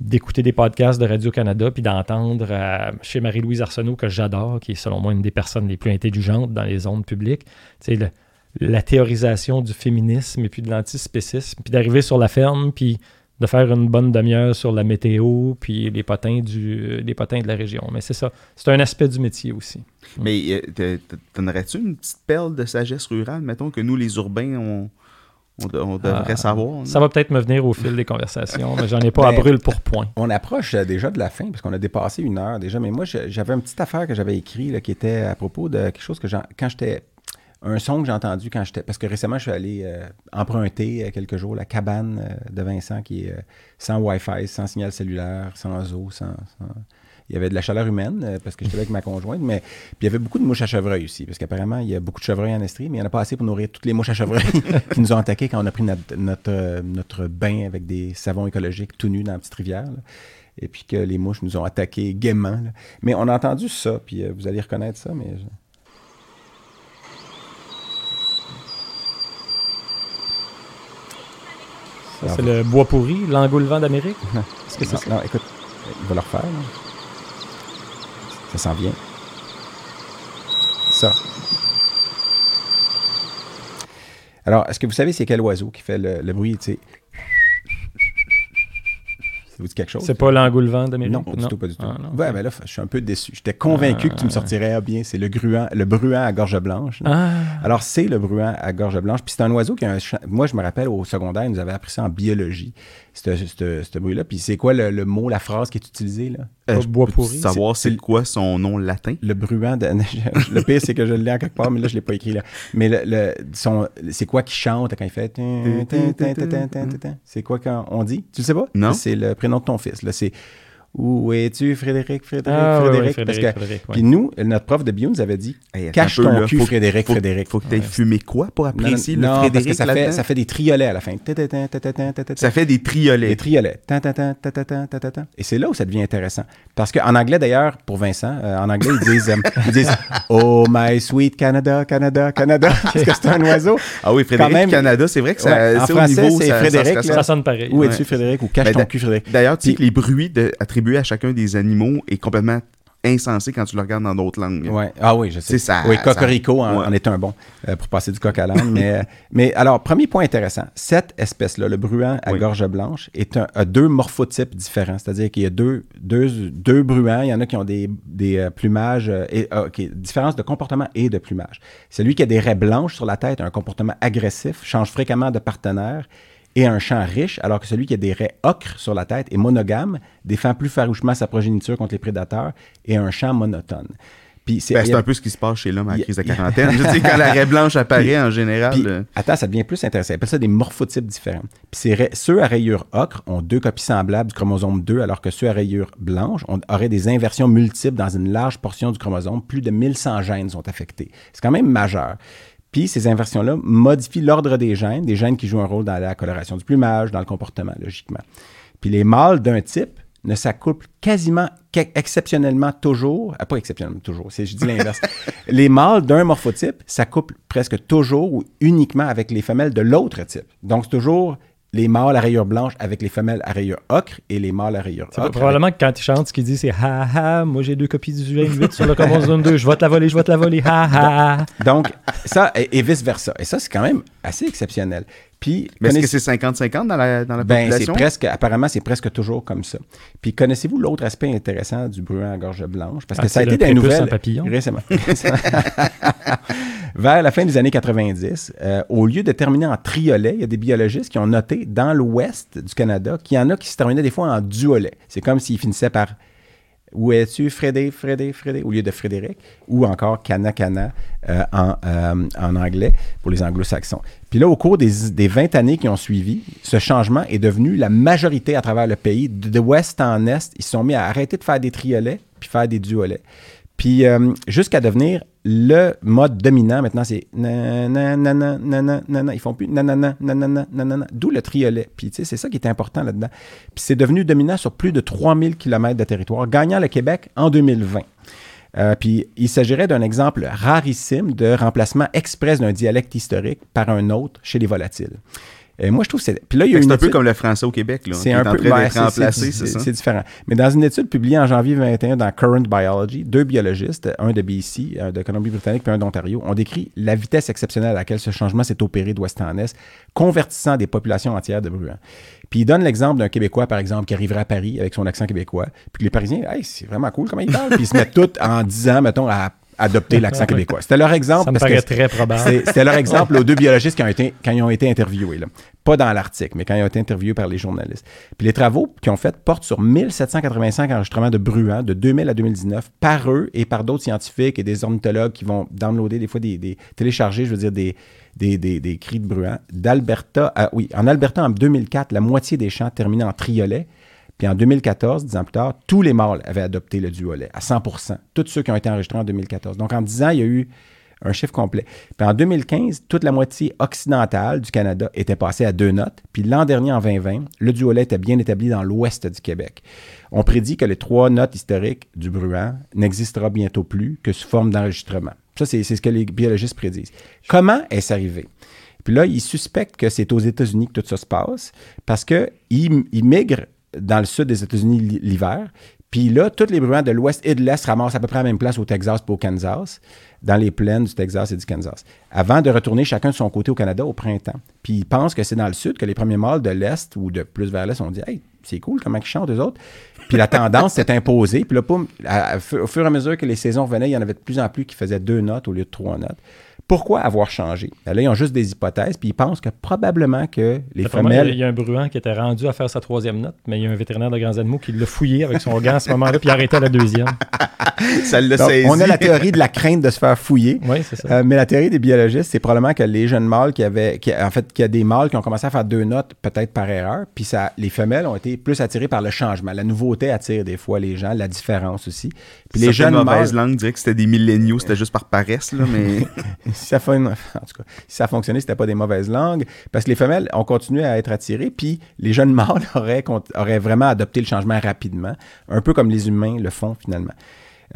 d'écouter des podcasts de Radio-Canada puis d'entendre euh, chez Marie-Louise Arsenault, que j'adore, qui est selon moi une des personnes les plus intelligentes dans les ondes publiques. Tu sais, la théorisation du féminisme et puis de l'antispécisme, puis d'arriver sur la ferme, puis de faire une bonne demi-heure sur la météo, puis les potins, du, les potins de la région. Mais c'est ça, c'est un aspect du métier aussi. Mais euh, t'en aurais-tu une petite perle de sagesse rurale, mettons, que nous, les urbains, on, on, devrait ah, savoir? Ça va peut-être me venir au fil des conversations, mais j'en ai pas à brûle pour point. On approche euh, déjà de la fin, parce qu'on a dépassé une heure déjà, mais moi, j'avais une petite affaire que j'avais écrite qui était à propos de quelque chose que quand j'étais un son que j'ai entendu quand j'étais. Parce que récemment, je suis allé euh, emprunter euh, quelques jours la cabane euh, de Vincent qui est sans Wi-Fi, sans signal cellulaire, sans eau, sans. Il y avait de la chaleur humaine parce que j'étais avec ma conjointe, mais puis il y avait beaucoup de mouches à chevreuil aussi, parce qu'apparemment, il y a beaucoup de chevreuils en Estrie, mais il n'y en a pas assez pour nourrir toutes les mouches à chevreuil qui nous ont attaqués quand on a pris notre, notre, bain avec des savons écologiques tout nus dans la petite rivière. et puis que les mouches nous ont attaqués gaiement. Mais on a entendu ça, puis vous allez reconnaître ça, mais c'est le bois pourri, l'engoulevent d'Amérique? Est-ce que c'est ça? Non, écoute, il va le refaire. Ça s'en vient. Ça. Alors, est-ce que vous savez c'est quel oiseau qui fait le, le bruit, tu sais, ça vous dit quelque chose? C'est pas l'engoulevent d'Amérique? Non, pas du tout, pas du tout. Ah, ouais, mais là, je suis un peu déçu. J'étais convaincu que tu me sortirais ah, bien. C'est le gruant, le bruant à gorge blanche. Ah. Alors, c'est le bruant à gorge blanche. Puis c'est un oiseau qui a un... Moi, je me rappelle, au secondaire, ils nous avaient appris ça en biologie ce bruit-là. Puis c'est quoi le, mot, la phrase qui est utilisée là? Euh, bois pourri. savoir c'est quoi son nom latin? Le bruant de... le pire, c'est que je l'ai en quelque part, mais là, je ne l'ai pas écrit là. Mais le, son... c'est quoi qui chante quand il fait... C'est quoi quand on dit? Tu le sais pas? Non. C'est le prénom de ton fils. Là, c'est... Où es-tu, Frédéric, Frédéric, ah, Frédéric? parce que, Puis nous, notre prof de bio nous avait dit Cache ton cul, Frédéric, Frédéric. Faut que tu aies fumé quoi pour apprécier le Frédéric parce que ça fait, ça fait des triolets à la fin. Ça fait des triolets. Des triolets. Et c'est là où ça devient intéressant. Parce qu'en anglais, d'ailleurs, pour Vincent, en anglais, ils disent, ils disent Oh, my sweet Canada, Canada, Canada. Parce que c'est un oiseau. Ah oui, Frédéric Canada, c'est vrai que ça. en français, c'est Frédéric. Ça sonne pareil. Où es-tu, Frédéric? Ou cache ton cul, Frédéric. D'ailleurs, tu sais que les bruits attribués à chacun des animaux est complètement insensé quand tu le regardes dans d'autres langues. Ouais. Ah oui, je sais. Ça, oui, Cocorico en, est un bon euh, pour passer du coq à l'âne. mais, mais alors, premier point intéressant, cette espèce-là, le bruant à gorge blanche, est un, a deux morphotypes différents. C'est-à-dire qu'il y a deux, deux, deux bruants. Il y en a qui ont des, des euh, plumages, euh, et, différence de comportement et de plumage. Celui qui a des raies blanches sur la tête a un comportement agressif, change fréquemment de partenaire et un champ riche, alors que celui qui a des raies ocre sur la tête est monogame, défend plus farouchement sa progéniture contre les prédateurs et un champ monotone. Ben, c'est un peu ce qui se passe chez l'homme à la crise de quarantaine. je sais, quand la raie blanche apparaît en général. Euh, attends, ça devient plus intéressant. Ils appellent ça des morphotypes différents. Puis ceux à rayures ocre ont deux copies semblables du chromosome 2, alors que ceux à rayures blanches auraient des inversions multiples dans une large portion du chromosome. Plus de 1100 gènes sont affectés. C'est quand même majeur. Puis ces inversions-là modifient l'ordre des gènes, des gènes qui jouent un rôle dans la coloration du plumage, dans le comportement, logiquement. Puis les mâles d'un type ne s'accouplent quasiment, exceptionnellement toujours, ah, pas exceptionnellement toujours, je dis l'inverse. les mâles d'un morphotype s'accouplent presque toujours ou uniquement avec les femelles de l'autre type. Donc c'est toujours les mâles à rayures blanches avec les femelles à rayures ocre et les mâles à rayures ocre. Probablement que quand il chante, ce qu'il dit, c'est ha ha, moi j'ai deux copies du gène 8 sur le chromosome 2, je vais te la voler, je vais te la voler, ha ha. Donc, ça, et, vice-versa. Et ça, c'est quand même assez exceptionnel. Puis, Mais est-ce que c'est 50-50 dans la, dans la ben, population? presque, apparemment, c'est presque toujours comme ça. Puis connaissez-vous l'autre aspect intéressant du bruant à gorge blanche? Parce que Ah, ça a été le des prépuce en nouvelles papillon. récemment. Vers la fin des années 90, euh, au lieu de terminer en triolet, il y a des biologistes qui ont noté dans l'ouest du Canada qu'il y en a qui se terminaient des fois en duolet. C'est comme s'ils finissaient par où es-tu, Frédé, Frédé, Frédé, au lieu de Frédéric, ou encore Cana, Cana euh, en, euh, en anglais pour les anglo-saxons. Puis là, au cours des, des 20 années qui ont suivi, ce changement est devenu la majorité à travers le pays. De, de en est, ils se sont mis à arrêter de faire des triolets puis faire des duolets. Puis euh, jusqu'à devenir le mode dominant, maintenant, c'est nanana, nanana, nanana. Ils font plus nanana, nanana, nanana. D'où le triolet. Puis, tu sais, c'est ça qui est important là-dedans. Puis, c'est devenu dominant sur plus de 3000 km de territoire, gagnant le Québec en 2020. Euh, puis, il s'agirait d'un exemple rarissime de remplacement express d'un dialecte historique par un autre chez les volatiles. Et moi, je trouve que c'est. Puis là, il y a C'est un peu comme le français au Québec, là. c'est un peu d'être c'est- différent. Mais dans une étude publiée en janvier 2021 dans Current Biology, deux biologistes, un de BC, un de Colombie-Britannique puis un d'Ontario, ont décrit la vitesse exceptionnelle à laquelle ce changement s'est opéré d'ouest en est, convertissant des populations entières de bruants. Puis il donne l'exemple d'un Québécois, par exemple, qui arriverait à Paris avec son accent québécois, puis que les Parisiens, hey, c'est vraiment cool comment ils parlent, puis ils se mettent tous en 10 ans, mettons, à adopter l'accent québécois. C'était leur exemple. Ça me parce que paraît très probable. C'était leur exemple aux deux biologistes qui ont été, quand ils ont été interviewés. là. Pas dans l'article, mais quand ils ont été interviewés par les journalistes. Puis les travaux qu'ils ont faits portent sur 1785 enregistrements de bruants de 2000 à 2019 par eux et par d'autres scientifiques et des ornithologues qui vont downloader des fois des, des télécharger, je veux dire, des, des, des- des cris de bruants. D'Alberta, à- oui, en Alberta, en 2004, la moitié des champs terminaient en triolet. Puis en 2014, dix ans plus tard, tous les mâles avaient adopté le duolet à 100% Tous ceux qui ont été enregistrés en 2014. Donc en 10 ans, il y a eu un chiffre complet. Puis en 2015, toute la moitié occidentale du Canada était passée à deux notes. Puis l'an dernier, en 2020, le duolet était bien établi dans l'ouest du Québec. On prédit que les trois notes historiques du bruant n'existera bientôt plus que sous forme d'enregistrement. Ça, c'est ce que les biologistes prédisent. Comment est-ce arrivé? Puis là, ils suspectent que c'est aux États-Unis que tout ça se passe parce qu'ils ils migrent dans le sud des États-Unis l'hi- l'hiver. Puis là, tous les bruants de l'ouest et de l'est se ramassent à peu près à la même place au Texas et au Kansas, dans les plaines du Texas et du Kansas, avant de retourner chacun de son côté au Canada au printemps. Puis ils pensent que c'est dans le sud que les premiers mâles de l'est ou de plus vers l'est ont dit Hey, c'est cool comment ils chantent eux autres. Puis la tendance s'est imposée. Puis là, au fur et à mesure que les saisons revenaient, il y en avait de plus en plus qui faisaient deux notes au lieu de trois notes. Pourquoi avoir changé? Ben Là, ils ont juste des hypothèses, puis ils pensent que probablement que les D'après moi, Il y a- femelles. il y a un bruant qui était rendu à faire sa troisième note, mais il y a un vétérinaire de grands animaux qui l'a fouillé avec son gant à ce moment-là, puis il a arrêté à la deuxième. Ça l'a saisi. on a la théorie de la crainte de se faire fouiller. Oui, c'est ça. Euh, mais la théorie des biologistes, c'est probablement que les jeunes mâles qui avaient, qui- en fait, qu'il y a des mâles qui ont commencé à faire deux notes, peut-être par erreur, puis ça, les femelles ont été plus attirées par le changement. La nouveauté attire des fois les gens, la différence aussi. Puis les jeunes mauvaises mâles, langues diraient que c'était des milléniaux, c'était juste par paresse, là, mais... si ça, fon- en fonctionnait, c'était pas des mauvaises langues, parce que les femelles ont continué à être attirées, puis les jeunes mâles auraient vraiment adopté le changement rapidement, un peu comme les humains le font finalement.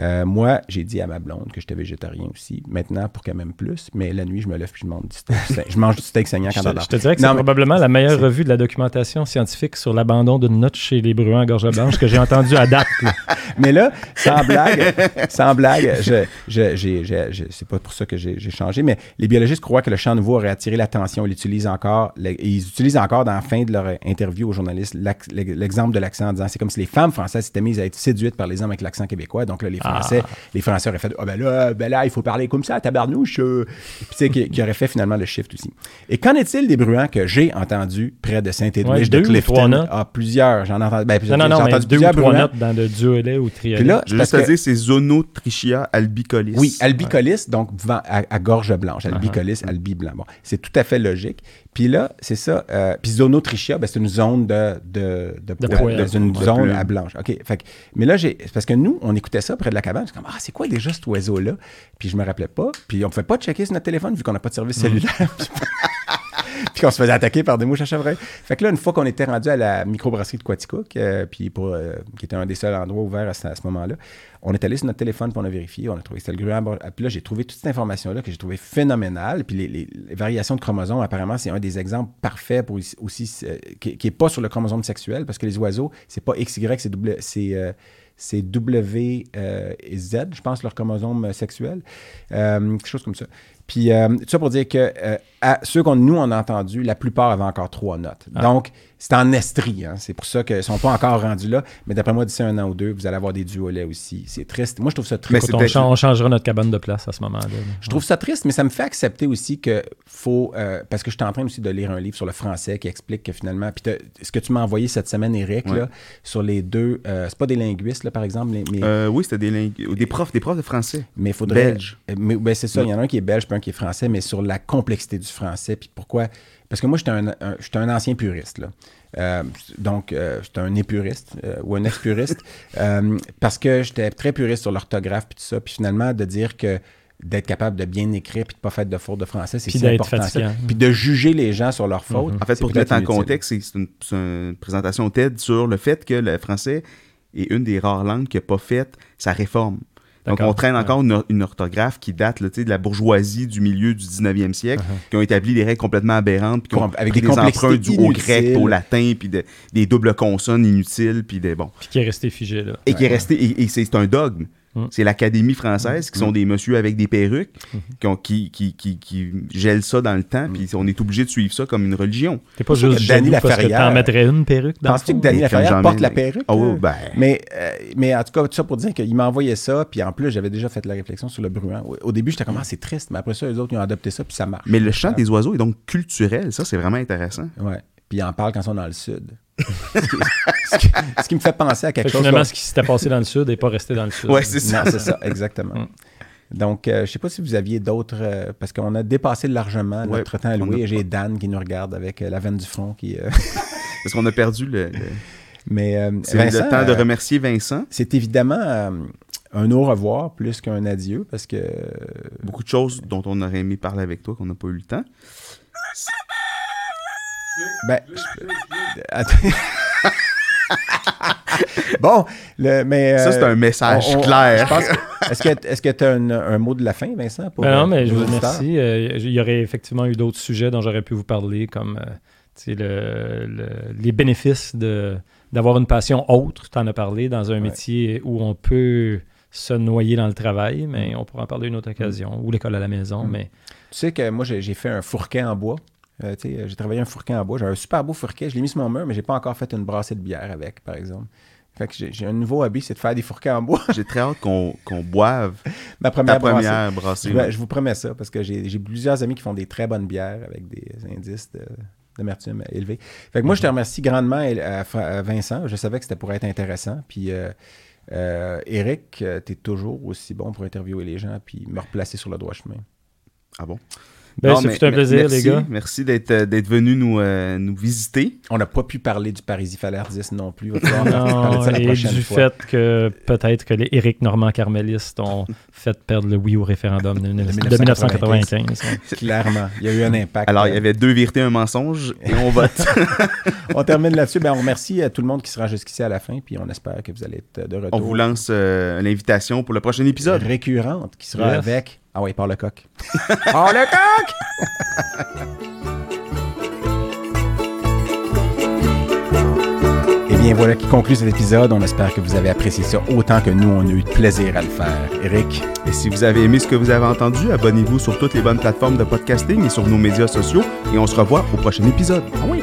Euh, moi, j'ai dit à ma blonde que j'étais végétarien aussi, maintenant pour qu'elle m'aime plus, mais la nuit, je me lève puis je mange du steak, je mange du steak saignant Je quand te, elle je te dirais que c'est probablement la meilleure revue de la documentation scientifique sur l'abandon d'une note chez les bruants à gorge blanche que j'ai entendue à date. là. Mais là, sans blague, sans blague, je, je, je- c'est pas pour ça que j'ai changé, mais les biologistes croient que le chant nouveau aurait attiré l'attention. Ils l'utilisent encore, le- ils utilisent encore dans la fin de leur interview aux journalistes l'exemple de l'accent en disant c'est comme si les femmes françaises s'étaient mises à être séduites par les hommes avec l'accent québécois. Donc là, les Français, les Français auraient fait ah ben là, ben là, il faut parler comme ça, tabarnouche. euh. Puis tu sais, qui, qui aurait fait finalement le shift aussi. Et qu'en est-il des bruants que j'ai entendus près de Ouais, Saint-Édouard deux de ou trois Clifton? notes. Ah, plusieurs. J'en ai entendu. Ben, Non, plusieurs- non, non, j'ai mais entendu deux ou plusieurs trois notes dans le duolet ou triolet. Puis là, parce juste à que- dire, c'est Zonotrichia albicolis. Oui, albicolis, donc vent- à, à gorge blanche. Albicolis, albi blanc. Bon, c'est tout à fait logique. Puis là, c'est ça. Euh, puis zonotrichia, ben, c'est une zone de, de, de, De une De zone plume. à blanche. OK. Fait que- mais là, j'ai, c'est parce que nous, on écoutait ça près de la cabane. C'est comme, ah, c'est quoi déjà cet oiseau-là? Puis je me rappelais pas. Puis on ne pouvait pas checker sur notre téléphone vu qu'on n'a pas de service cellulaire. puis qu'on se faisait attaquer par des mouches à chevreuil. Fait que là, une fois qu'on était rendu à la microbrasserie de Quaticook, euh, puis pour, euh, qui était un des seuls endroits ouverts à ce, moment-là, on est allé sur notre téléphone, puis on a on a trouvé que c'était le gruant. Puis là, j'ai trouvé toute cette information-là que j'ai trouvé phénoménale. Puis les, variations de chromosomes, apparemment, c'est un des exemples parfaits pour aussi, euh, qui n'est pas sur le chromosome sexuel, parce que les oiseaux, c'est pas XY, c'est double- c'est W et Z, je pense, leur chromosome sexuel. Quelque chose comme ça. Puis, euh, tout ça pour dire que euh, à ceux qu'on nous on a entendus, la plupart avaient encore trois notes. Ah. Donc, c'est en estrie. Hein. C'est pour ça qu'ils ne sont pas encore rendus là. Mais d'après moi, d'ici un an ou deux, vous allez avoir des duolets aussi. C'est triste. Moi, je trouve ça triste. Mais on, changera notre cabane de place à ce moment-là. Je trouve ça triste, mais ça me fait accepter aussi que faut. Euh, parce que je suis en train aussi de lire un livre sur le français qui explique que finalement. Puis ce que tu m'as envoyé cette semaine, Eric, là, sur les deux. c'est pas des linguistes, là, par exemple. Mais, oui, c'était des, des profs, des profs de français. Mais il faudrait. Belge. Mais, ben, c'est ça. Il y en a un qui est belge, puis un qui est français, mais sur la complexité du français, puis pourquoi. Parce que moi, j'étais un, un, ancien puriste, là. Euh, donc, euh, j'étais un épuriste euh, ou un ex-puriste, parce que j'étais très puriste sur l'orthographe, puis tout ça. Puis finalement, de dire que d'être capable de bien écrire puis de pas faire de fautes de français, c'est si important. Puis de juger les gens sur leurs fautes. En fait, pour te mettre en contexte, c'est une, une, présentation TED sur le fait que le français est une des rares langues qui n'a pas fait sa réforme. Donc, on traîne encore une, orthographe qui date là, de la bourgeoisie du milieu du 19e siècle, uh-huh. qui ont établi des règles complètement aberrantes, puis avec des, emprunts du, au grec, au latin, puis des doubles consonnes inutiles, puis des bon. Puis qui est resté figé là. Et qui est resté, et c'est un dogme. Mm. C'est l'Académie française, qui sont mm. des messieurs avec des perruques, mm-hmm. qui, qui, qui, qui, gèlent ça dans le temps, puis on est obligé de suivre ça comme une religion. T'es pas juste Danny Laferrière. T'en mettrais une perruque dans Penses-tu que Danny Laferrière porte la perruque? Oh, ben. mais, euh, mais en tout cas, tout ça pour dire qu'il m'a envoyé ça, puis en plus, j'avais déjà fait la réflexion sur le bruant. Au début, j'étais comme, ah, c'est triste, mais après ça, les autres, ils ont adopté ça, puis ça marche. Mais le chant des oiseaux est donc culturel, ça, c'est vraiment intéressant. Ouais. Puis ils en parlent quand ils sont dans le sud ce, qui, me fait penser à quelque chose. Finalement, ce qui s'était passé dans le sud n'est pas resté dans le sud. Oui, c'est ça. c'est ça, exactement. Mm. Donc, euh, je ne sais pas si vous aviez d'autres, euh, parce qu'on a dépassé largement notre temps alloué. J'ai Dan qui nous regarde avec euh, la veine du front. Qui, parce qu'on a perdu le. Mais c'est le temps de remercier Vincent. C'est évidemment un au revoir plus qu'un adieu, parce que. Beaucoup de choses dont on aurait aimé parler avec toi qu'on n'a pas eu le temps. Ben, bon, le, mais. Ça, c'est un euh, message clair. Est-ce que tu as un, mot de la fin, Vincent? Pour, ben non, mais je vous remercie. Euh, il y aurait effectivement eu d'autres sujets dont j'aurais pu vous parler, comme euh, les bénéfices d'avoir une passion autre, tu en as parlé, dans un métier où on peut se noyer dans le travail, mais on pourra en parler une autre occasion, ou l'école à la maison. Mm. Mais... Tu sais que moi, j'ai fait un fourquet en bois. Euh, j'ai travaillé un fourquet en bois. J'ai un super beau fourquet. Je l'ai mis sur mon mur, mais j'ai pas encore fait une brassée de bière avec, par exemple. Fait que j'ai un nouveau hobby, c'est de faire des fourquets en bois. j'ai très hâte qu'on boive ma première, première brassée. Je, vous promets ça, parce que j'ai plusieurs amis qui font des très bonnes bières avec des indices d'amertume élevés. Fait que moi, je te remercie grandement, euh, Vincent. Je savais que c'était pour être intéressant. Puis euh, Eric, tu es toujours aussi bon pour interviewer les gens puis me replacer sur le droit chemin. Ah bon? Ben, c'est un plaisir, les gars. Merci d'être euh, d'être venu nous, euh, nous visiter. On n'a pas pu parler du Paris-Falaire 10 non plus. non, et du fait que peut-être que les Éric Normand carmélistes ont fait perdre le oui au référendum de, 1995. Clairement, il y a eu un impact. Alors, il y avait deux vérités, un mensonge, et on vote. on termine là-dessus. Ben, on remercie à tout le monde qui sera jusqu'ici à la fin, puis on espère que vous allez être de retour. On vous lance euh, l'invitation pour le prochain épisode. Récurrente, qui sera avec ah oui, par le coq. par le coq! Eh bien, voilà qui conclut cet épisode. On espère que vous avez apprécié ça autant que nous, on a eu de plaisir à le faire. Eric? Et si vous avez aimé ce que vous avez entendu, abonnez-vous sur toutes les bonnes plateformes de podcasting et sur nos médias sociaux. Et on se revoit au prochain épisode. Ah oui!